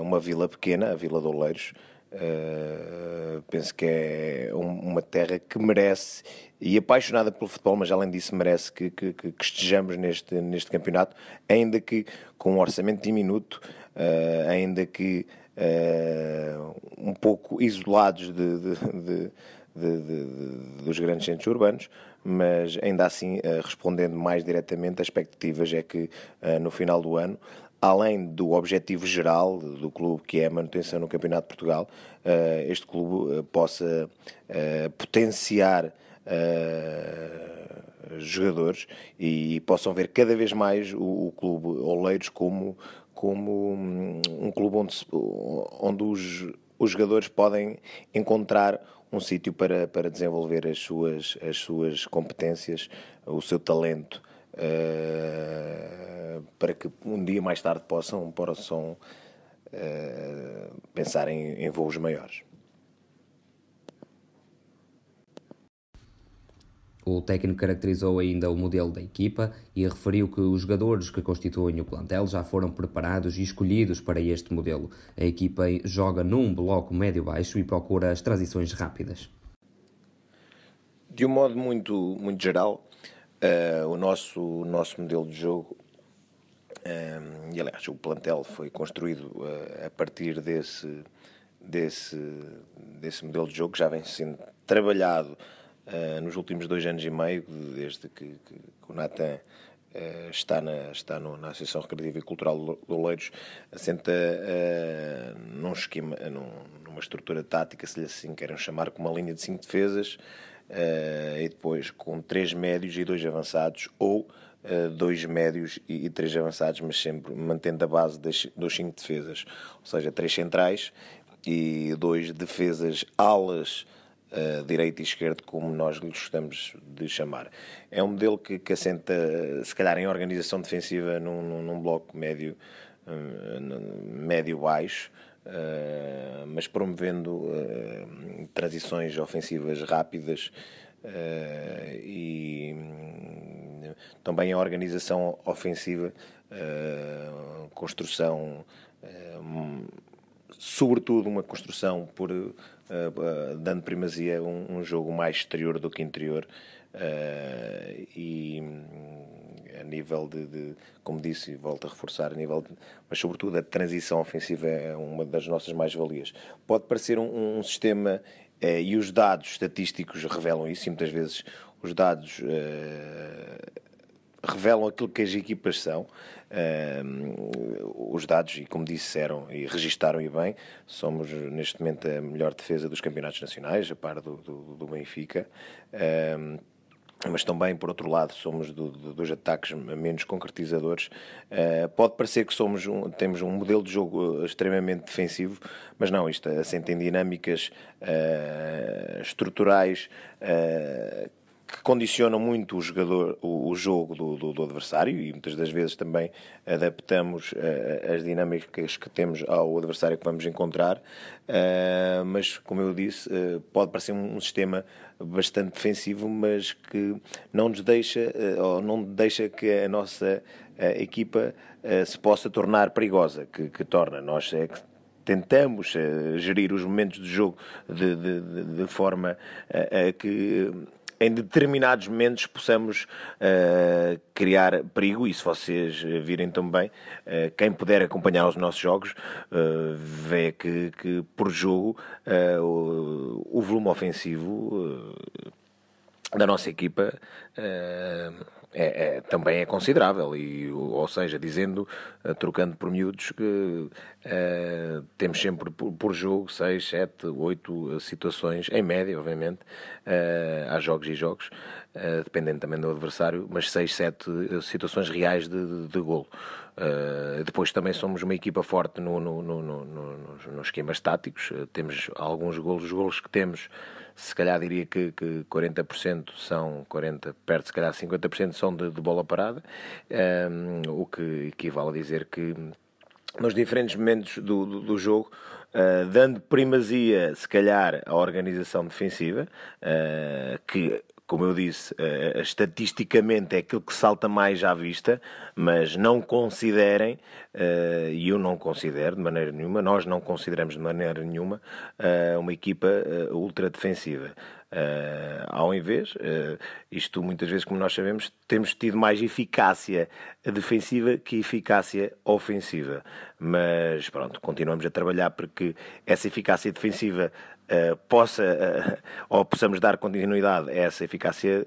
uma vila pequena, a Vila de Oleiros. Uh, penso que é um, uma terra que merece e apaixonada pelo futebol, mas além disso merece que, que, que, estejamos neste, neste campeonato, ainda que com um orçamento diminuto, uh, ainda que uh, um pouco isolados de, de, de, dos grandes centros urbanos, mas ainda assim, respondendo mais diretamente, as expectativas é que no final do ano além do objetivo geral do clube, que é a manutenção no Campeonato de Portugal, eh, este clube eh, possa eh, potenciar jogadores e, possam ver cada vez mais o, clube Oleiros como, como um clube onde, onde os, os jogadores podem encontrar um sítio para, para desenvolver as suas, as suas competências, o seu talento, uh, para que um dia mais tarde possam, possam uh, pensar em, em voos maiores. O técnico caracterizou ainda o modelo da equipa e referiu que os jogadores que constituem o plantel já foram preparados e escolhidos para este modelo. A equipa joga num bloco médio-baixo e procura as transições rápidas. De um modo muito, muito geral, uh, o, nosso, o nosso modelo de jogo, uh, e aliás, o plantel foi construído uh, a partir desse, desse, desse modelo de jogo que já vem sendo trabalhado uh, nos últimos dois anos e meio, desde que, que, que o Natan está, na, está no, na Associação Recreativa e Cultural do Oleiros, assenta uh, num esquema, num, numa estrutura tática, se lhe assim querem chamar, com uma linha de cinco defesas, e depois com três médios e dois avançados, ou dois médios e, três avançados, mas sempre mantendo a base das, dos cinco defesas, ou seja, três centrais e dois defesas alas uh, direito e esquerdo, como nós lhe gostamos de chamar. É um modelo que, que assenta, se calhar, em organização defensiva num, num, bloco médio, uh, médio-baixo, uh, mas promovendo transições ofensivas rápidas e hum, também a organização ofensiva, construção sobretudo uma construção por uh, dando primazia a um, um, jogo mais exterior do que interior uh, e hum, a nível de, de, como disse e volto a reforçar, a nível de, mas sobretudo a transição ofensiva é uma das nossas mais-valias. Pode parecer um, um sistema e os dados estatísticos revelam isso e muitas vezes os dados revelam aquilo que as equipas são. Uh, os dados, e como disseram e registaram e bem, somos neste momento a melhor defesa dos campeonatos nacionais, a par do, do, do Benfica. Uh, mas também, por outro lado, somos do, do, dos ataques menos concretizadores. Uh, pode parecer que somos um, temos um modelo de jogo extremamente defensivo, mas não, isto assenta em dinâmicas uh, estruturais uh, que condicionam muito o jogador, o, o jogo do, do, do, adversário e muitas das vezes também adaptamos uh, as dinâmicas que temos ao adversário que vamos encontrar, uh, mas como eu disse, uh, pode parecer um, um, sistema bastante defensivo, mas que não nos deixa, ou não deixa que a nossa equipa se possa tornar perigosa, que, que torna. Nós é que tentamos gerir os momentos de jogo de, de, de forma a que em determinados momentos possamos uh, criar perigo e se vocês virem também, uh, quem puder acompanhar os nossos jogos uh, vê que, que por jogo o, o, volume ofensivo da nossa equipa é, é, também é considerável, e, ou seja, dizendo, uh, trocando por miúdos, que uh, temos sempre por, por, jogo 6, 7, 8 situações, em média, obviamente, uh, há jogos e jogos, dependendo também do adversário, mas 6, 7 situações reais de, de, de golo. Uh, depois também somos uma equipa forte no, no, no, no, nos esquemas táticos, uh, temos alguns golos, os golos que temos se calhar diria que, que 40% são 40, perto se calhar 50% são de, de bola parada, um, o que equivale a dizer que nos diferentes momentos do, do, do jogo, uh, dando primazia, se calhar, à organização defensiva, uh, que como eu disse, uh, estatisticamente é aquilo que salta mais à vista, mas não considerem, uh, e eu não considero de maneira nenhuma, nós não consideramos de maneira nenhuma uma equipa ultra defensiva. Uh, ao invés, uh, isto muitas vezes, como nós sabemos, temos tido mais eficácia defensiva que eficácia ofensiva. Mas pronto, continuamos a trabalhar porque essa eficácia defensiva uh, possa (laughs) ou possamos dar continuidade a essa eficácia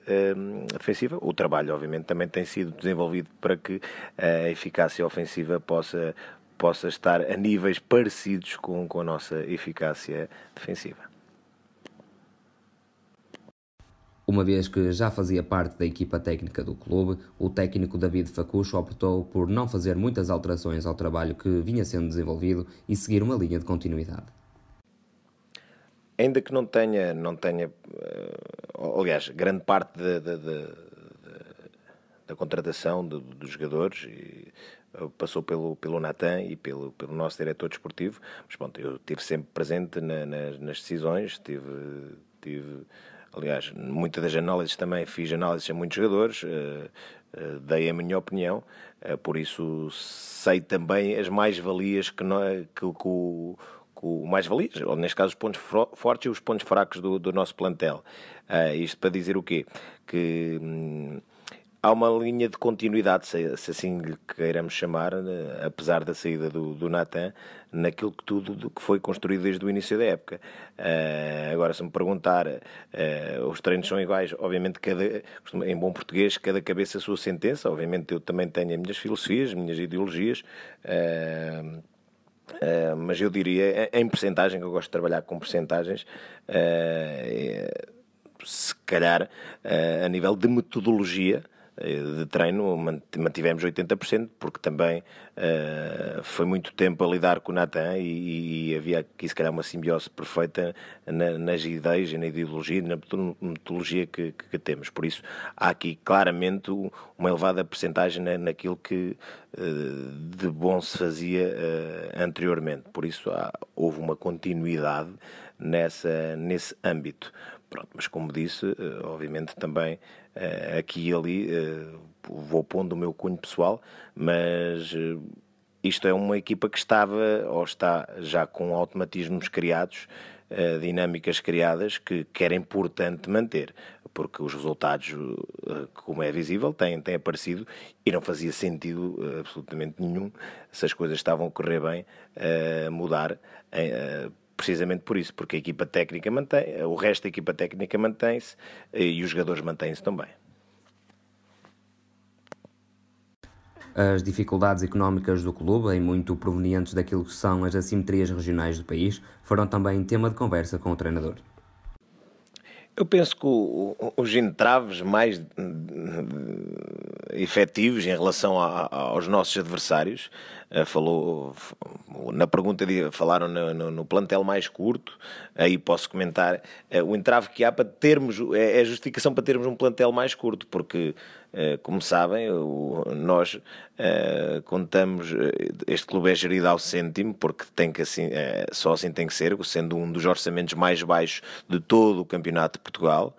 defensiva. O trabalho, obviamente, também tem sido desenvolvido para que a eficácia ofensiva possa, possa estar a níveis parecidos com, com a nossa eficácia defensiva. Uma vez que já fazia parte da equipa técnica do clube, o técnico David Facucho optou por não fazer muitas alterações ao trabalho que vinha sendo desenvolvido e seguir uma linha de continuidade. Ainda que não tenha, não tenha aliás, grande parte da, contratação dos jogadores e, passou pelo, pelo Natan e pelo, pelo nosso diretor desportivo, mas pronto, eu estive sempre presente na, nas, decisões, tive, tive Aliás, muitas das análises também fiz análises a muitos jogadores, uh, uh, dei a minha opinião, uh, por isso sei também as mais-valias que, que, que, o, que o mais-valias, ou neste caso os pontos fortes e os pontos fracos do, do nosso plantel. isto para dizer o quê? Que. Hum, há uma linha de continuidade, se, se assim lhe queiramos chamar, né, apesar da saída do, do Natan, naquilo que tudo que foi construído desde o início da época. Uh, agora, se me perguntar, uh, os treinos são iguais, obviamente, cada, em bom português, cada cabeça a sua sentença. Obviamente, eu também tenho as minhas filosofias, as minhas ideologias. Uh, Uh, mas eu diria, em percentagem, que eu gosto de trabalhar com percentagens, uh, se calhar uh, a nível de metodologia, eh, de treino mantivemos 80%, porque também uh, foi muito tempo a lidar com o Natan e, e, havia aqui se calhar uma simbiose perfeita na, nas ideias, na ideologia, na metodologia que, que, temos. Por isso há aqui claramente uma elevada percentagem na, naquilo que uh, de bom se fazia uh, anteriormente. Por isso há, houve uma continuidade nessa, nesse âmbito. Pronto, mas como disse, obviamente também uh, aqui e ali uh, vou pondo o meu cunho pessoal, mas isto é uma equipa que estava ou está já com automatismos criados, dinâmicas criadas que, que era importante manter, porque os resultados, como é visível, têm, têm aparecido e não fazia sentido absolutamente nenhum se as coisas estavam a correr bem mudar precisamente por isso, porque a equipa técnica mantém, o resto da equipa técnica mantém-se e os jogadores mantêm-se também. As dificuldades económicas do clube, em muito provenientes daquilo que são as assimetrias regionais do país, foram também tema de conversa com o treinador. Eu penso que o, o, os entraves mais efetivos em relação a, aos nossos adversários, uh, falou na pergunta de, falaram no, no, no, plantel mais curto, aí posso comentar uh, o entrave que há para termos, é, é justificação para termos um plantel mais curto, porque eh, como sabem, nós eh, contamos, eh, este clube é gerido ao cêntimo, porque tem que assim, só assim tem que ser, sendo um dos orçamentos mais baixos de todo o Campeonato de Portugal,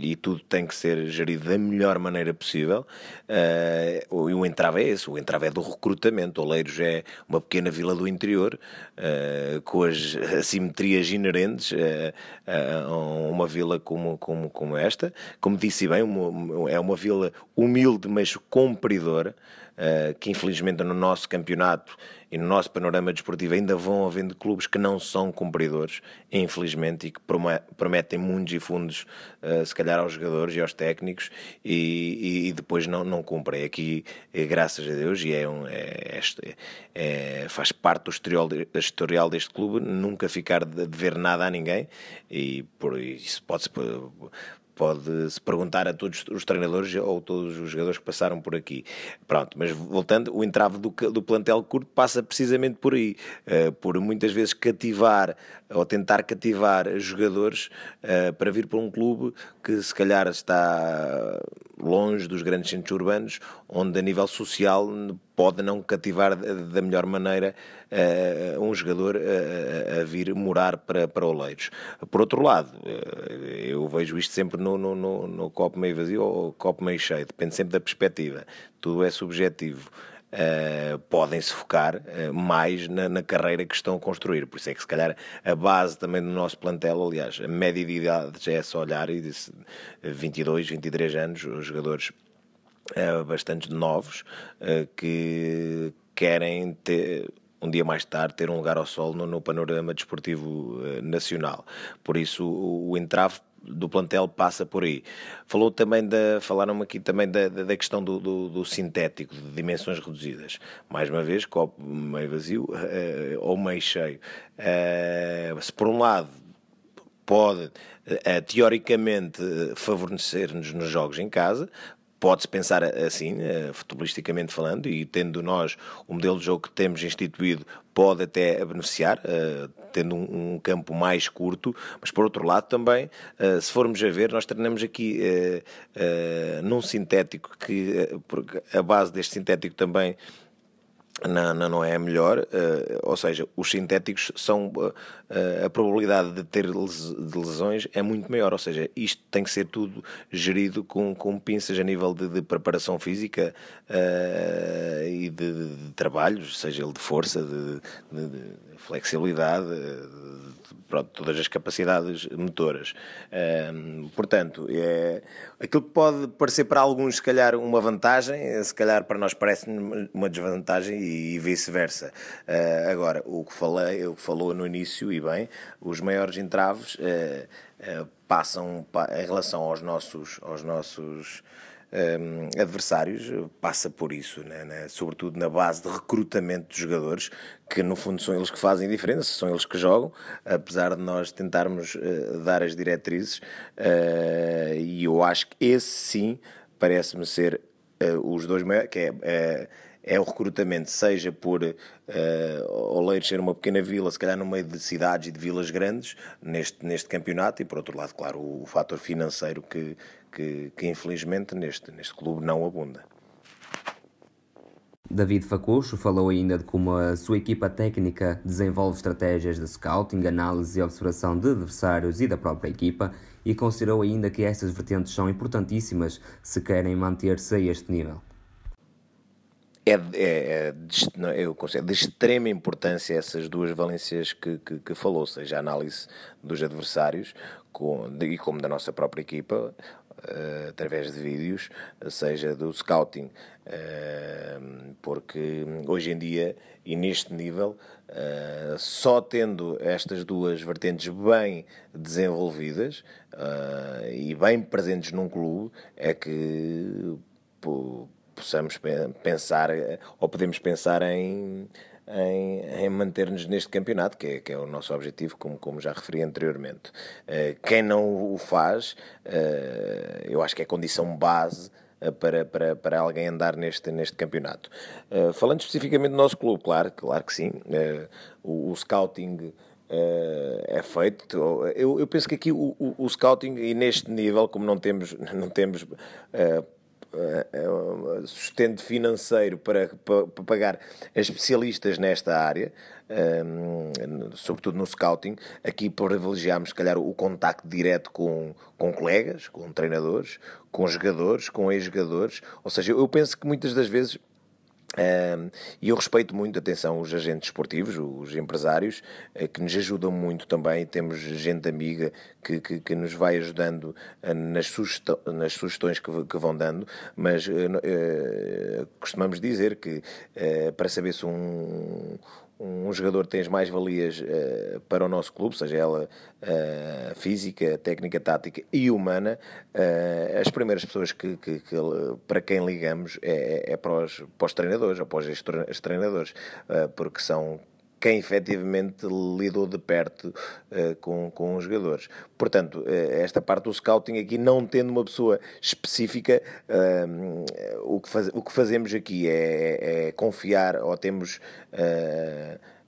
e tudo tem que ser gerido da melhor maneira possível. E o entrave é esse, o entrave é do recrutamento. Oleiros é uma pequena vila do interior, com as (laughs) assimetrias inerentes a uma vila como, como, como esta. Como disse bem, uma, é uma vila humilde, mas compridora, uh, que infelizmente no nosso campeonato e no nosso panorama desportivo ainda vão havendo clubes que não são cumpridores, infelizmente, e que prometem mundos e fundos, uh, se calhar aos jogadores e aos técnicos, e, e depois não, não cumprem. Aqui, é, graças a Deus, e é, um, é, é, faz parte do historial, historial deste clube, nunca ficar de dever nada a ninguém, e por isso pode-se pode-se perguntar a todos os treinadores ou todos os jogadores que passaram por aqui. Pronto, mas voltando, o entrave do, do plantel curto passa precisamente por aí, uh, por muitas vezes cativar ou tentar cativar jogadores uh, para vir para um clube que se calhar está longe dos grandes centros urbanos, onde a nível social pode não cativar da melhor maneira uh, um jogador a, a vir morar para, para Oleiros. Por outro lado, uh, eu vejo isto sempre no, no, no, no copo meio vazio ou copo meio cheio, depende sempre da perspectiva, tudo é subjetivo. Uh, podem se focar uh, mais na, na, carreira que estão a construir. Por isso é que, se calhar, a base também do nosso plantel, aliás, a média de idade já é só olhar e disse 22, 23 anos, os jogadores uh, bastante novos que querem ter um dia mais tarde ter um lugar ao sol no, no panorama desportivo nacional. Por isso o, o entrave do plantel passa por aí. Falou também da, falaram aqui também da, da questão do, do, do, sintético, de dimensões reduzidas. Mais uma vez, copo meio vazio uh, ou meio cheio. Uh, se por um lado pode teoricamente favorecer-nos nos jogos em casa, pode-se pensar assim, uh, futebolisticamente falando, e tendo nós o modelo de jogo que temos instituído, pode até beneficiar, uh, tendo um, um, campo mais curto, mas por outro lado também, uh, se formos a ver, nós treinamos aqui num sintético que, a base deste sintético também não, é melhor, uh, ou seja, os sintéticos são uh, a probabilidade de ter de lesões é muito maior, ou seja, isto tem que ser tudo gerido com, com pinças a nível de, de preparação física uh, e de, de, de, trabalhos, seja ele de força, de flexibilidade, pronto, todas as capacidades motoras. Portanto, é, aquilo que pode parecer para alguns, se calhar, uma vantagem, se calhar para nós parece uma desvantagem e, vice-versa. Uh, agora, o que falei, o que falou no início, e bem, os maiores entraves uh, uh, passam em relação aos nossos, aos nossos um, adversários passa por isso, né, né, sobretudo na base de recrutamento de jogadores, que no fundo são eles que fazem a diferença, são eles que jogam, apesar de nós tentarmos uh, dar as diretrizes, uh, e eu acho que esse sim parece-me ser uh, os dois maiores, que é é o recrutamento, seja por uh, Oleiros ser uma pequena vila, se calhar no meio de cidades e de vilas grandes, neste, neste campeonato, e por outro lado, claro, o, o fator financeiro que, que, que infelizmente neste, neste clube não abunda. David Facucho falou ainda de como a sua equipa técnica desenvolve estratégias de scouting, análise e observação de adversários e da própria equipa e considerou ainda que estas vertentes são importantíssimas se querem manter-se a este nível. É, é, é de, eu considero de extrema importância essas duas valências que, que, que falou, seja a análise dos adversários com, de, e como da nossa própria equipa, através de vídeos, seja do scouting, uh, porque hoje em dia e neste nível, uh, só tendo estas duas vertentes bem desenvolvidas e bem presentes num clube, é que possamos pensar ou podemos pensar em em, em manter-nos neste campeonato, que é, que é, o nosso objetivo, como, como já referi anteriormente. Uh, quem não o faz, uh, eu acho que é condição base uh, para, para, para alguém andar neste, neste campeonato. falando especificamente do nosso clube, claro, claro que sim, o, o, scouting. é feito. Eu, eu penso que aqui o, o, o, scouting, e neste nível, como não temos, (laughs) não temos sustento financeiro para, para, para, pagar especialistas nesta área, um, sobretudo no scouting, aqui privilegiamos, se calhar, o contacto direto com, com colegas, com treinadores, com jogadores, com ex-jogadores. Ou seja, eu penso que muitas das vezes e eu respeito muito, atenção, os agentes esportivos, os empresários, uh, que nos ajudam muito também. Temos gente amiga que, que, que nos vai ajudando uh, nas, nas sugestões que, que, vão dando, mas uh, costumamos dizer que para saber se um, um jogador tem as mais-valias uh, para o nosso clube, seja ela uh, física, técnica, tática e humana, uh, as primeiras pessoas que, que, que, para quem ligamos é, é para, os, para os treinadores ou para os treinadores, porque são quem efetivamente lidou de perto uh, com, com os jogadores. Portanto, uh, esta parte do scouting aqui, não tendo uma pessoa específica, uh, o, que faz, o que fazemos aqui é, é confiar, ou temos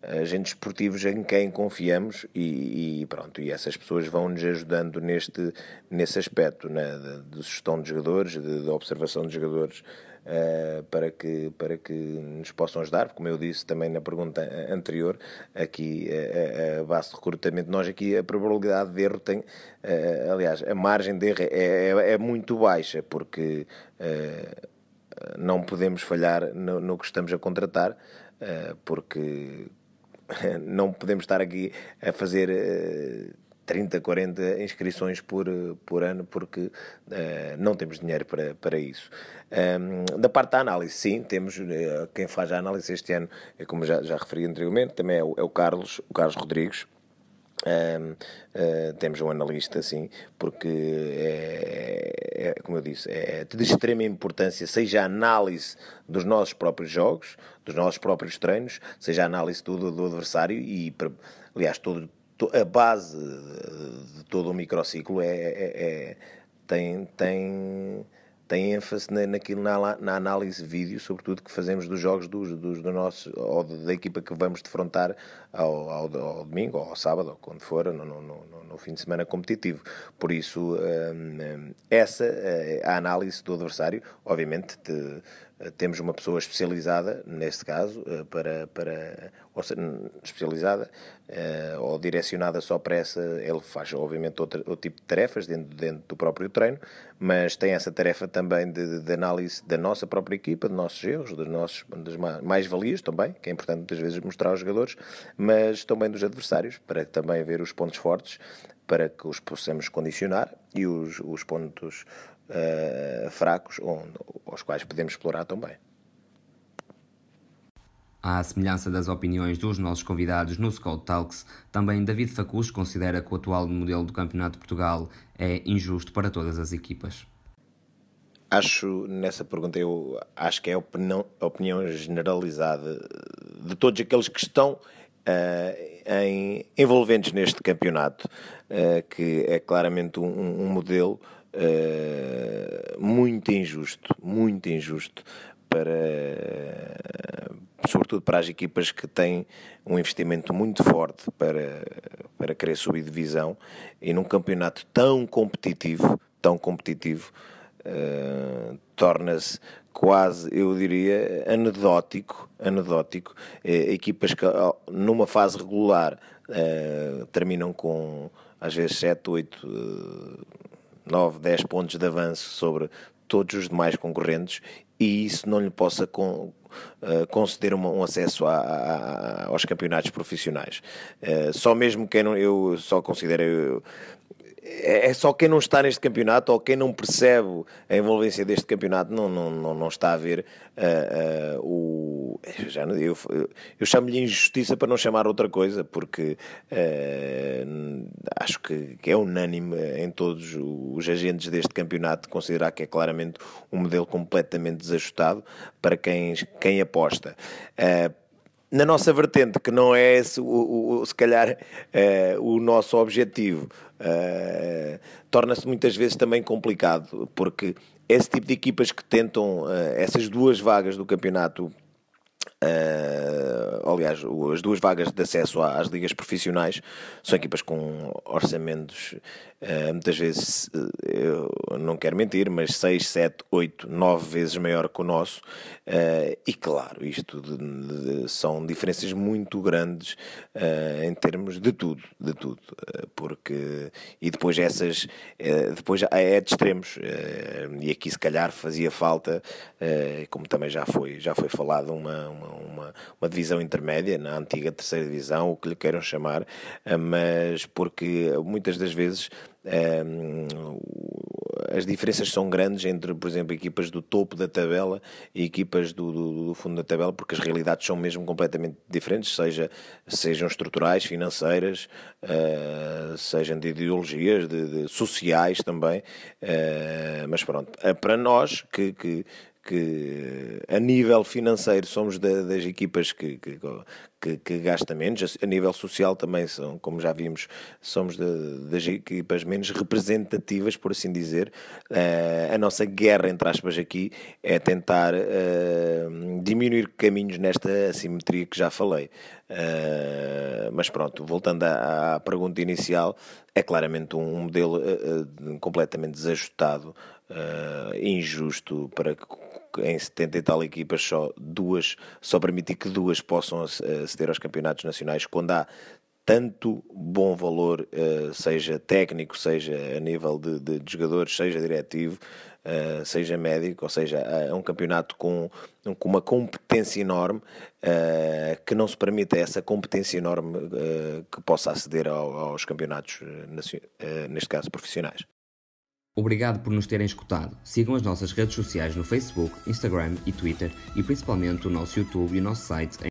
agentes esportivos em quem confiamos e, e, pronto, e essas pessoas vão nos ajudando neste, nesse aspecto né, de, de gestão de jogadores, de, de observação de jogadores uh, para, que, para que nos possam ajudar, como eu disse também na pergunta anterior, aqui a, a base de recrutamento, nós aqui a probabilidade de erro tem, uh, aliás, a margem de erro é, é, é muito baixa, porque uh, não podemos falhar no, no, que estamos a contratar, porque (laughs) não podemos estar aqui a fazer 30, 40 inscrições por, por ano, porque uh, não temos dinheiro para, para isso. Um, da parte da análise, sim, temos uh, quem faz a análise este ano, é como já, já referi anteriormente, também é o, é o Carlos, o Carlos Rodrigues. Um, uh, eh, temos um analista, sim, porque é, é, como eu disse, é de extrema importância, seja a análise dos nossos próprios jogos, dos nossos próprios treinos, seja a análise do, do adversário e, aliás, todo, a base de todo o microciclo é, é, é tem, tem tem ênfase na, naquilo, na, na, análise vídeo, sobretudo que fazemos dos jogos dos, dos, do nosso, ou da equipa que vamos defrontar ao, ao, ao domingo, ou ao sábado, ou quando for, no, no, no, no fim de semana competitivo. Por isso, hum, essa, eh, a análise do adversário, obviamente, te, eh, temos uma pessoa especializada, neste caso, eh, para, para ou seja, especializada eh, ou direcionada só para essa. Ele faz, obviamente, outro, outro tipo de tarefas dentro, dentro do próprio treino, mas tem essa tarefa também de, de análise da nossa própria equipa, dos nossos erros, dos nossos, das mais-valias também, que é importante muitas vezes mostrar aos jogadores, mas também dos adversários, para também ver os pontos fortes, para que os possamos condicionar e os, os pontos uh, fracos onde, aos quais podemos explorar também. À semelhança das opiniões dos nossos convidados no Scout Talks, também David Facus considera que o atual modelo do Campeonato de Portugal é injusto para todas as equipas. Acho, nessa pergunta, eu acho que é a opinião, a opinião generalizada de todos aqueles que estão uh, em, envolventes neste campeonato, uh, que é claramente um, um modelo uh, muito injusto, muito injusto para sobretudo para as equipas que têm um investimento muito forte para, para querer subir divisão e num campeonato tão competitivo, tão competitivo, uh, torna-se quase, eu diria, anedótico, anedótico, uh, equipas que numa fase regular terminam com às vezes 7, 8, 9, 10 pontos de avanço sobre todos os demais concorrentes e isso não lhe possa con, uh, conceder uma, um acesso a, a, aos campeonatos profissionais. Uh, só mesmo quem não, eu só considero. Eu, é, é só quem não está neste campeonato ou quem não percebe a envolvência deste campeonato não, não, não, não está a ver uh, uh, o. Já, eu, eu chamo-lhe injustiça para não chamar outra coisa, porque uh, acho que, que, é unânime em todos os agentes deste campeonato considerar que é claramente um modelo completamente desajustado para quem, quem aposta na nossa vertente, que não é esse, o, o, se calhar uh, o nosso objetivo, uh, torna-se muitas vezes também complicado, porque esse tipo de equipas que tentam uh, essas duas vagas do campeonato Uh, aliás, as duas vagas de acesso às ligas profissionais são equipas com orçamentos uh, muitas vezes, uh, eu não quero mentir, mas 6, 7, 8, 9 vezes maior que o nosso. e claro, isto de, de, são diferenças muito grandes em termos de tudo, de tudo, porque e depois essas, depois é de extremos, e aqui se calhar fazia falta, como também já foi, já foi falado, uma, uma uma, uma divisão intermédia, na antiga terceira divisão, o que lhe queiram chamar, eh, mas porque muitas das vezes eh, as diferenças são grandes entre, por exemplo, equipas do topo da tabela e equipas do, do, do, fundo da tabela, porque as realidades são mesmo completamente diferentes, seja, sejam estruturais, financeiras, uh, sejam de ideologias, de, de sociais também. Uh, mas pronto, para nós que, que que a nível financeiro somos da, das equipas que, que, que, que gasta menos, a nível social também são, como já vimos, somos das equipas menos representativas, por assim dizer. Uh, a nossa guerra, entre aspas, aqui é tentar uh, diminuir caminhos nesta assimetria que já falei. Uh, mas pronto, voltando à, à, pergunta inicial, é claramente um modelo completamente desajustado, injusto para em 70 e tal equipas, só duas, só permitir que duas possam aceder aos campeonatos nacionais, quando há tanto bom valor, eh, seja técnico, seja a nível de, de, de jogadores, seja diretivo, eh, seja médico, ou seja, é um campeonato com, com uma competência enorme, eh, que não se permita essa competência enorme que possa aceder aos campeonatos, neste caso profissionais. Obrigado por nos terem escutado. Sigam as nossas redes sociais no Facebook, Instagram e Twitter e principalmente o nosso YouTube e o nosso site em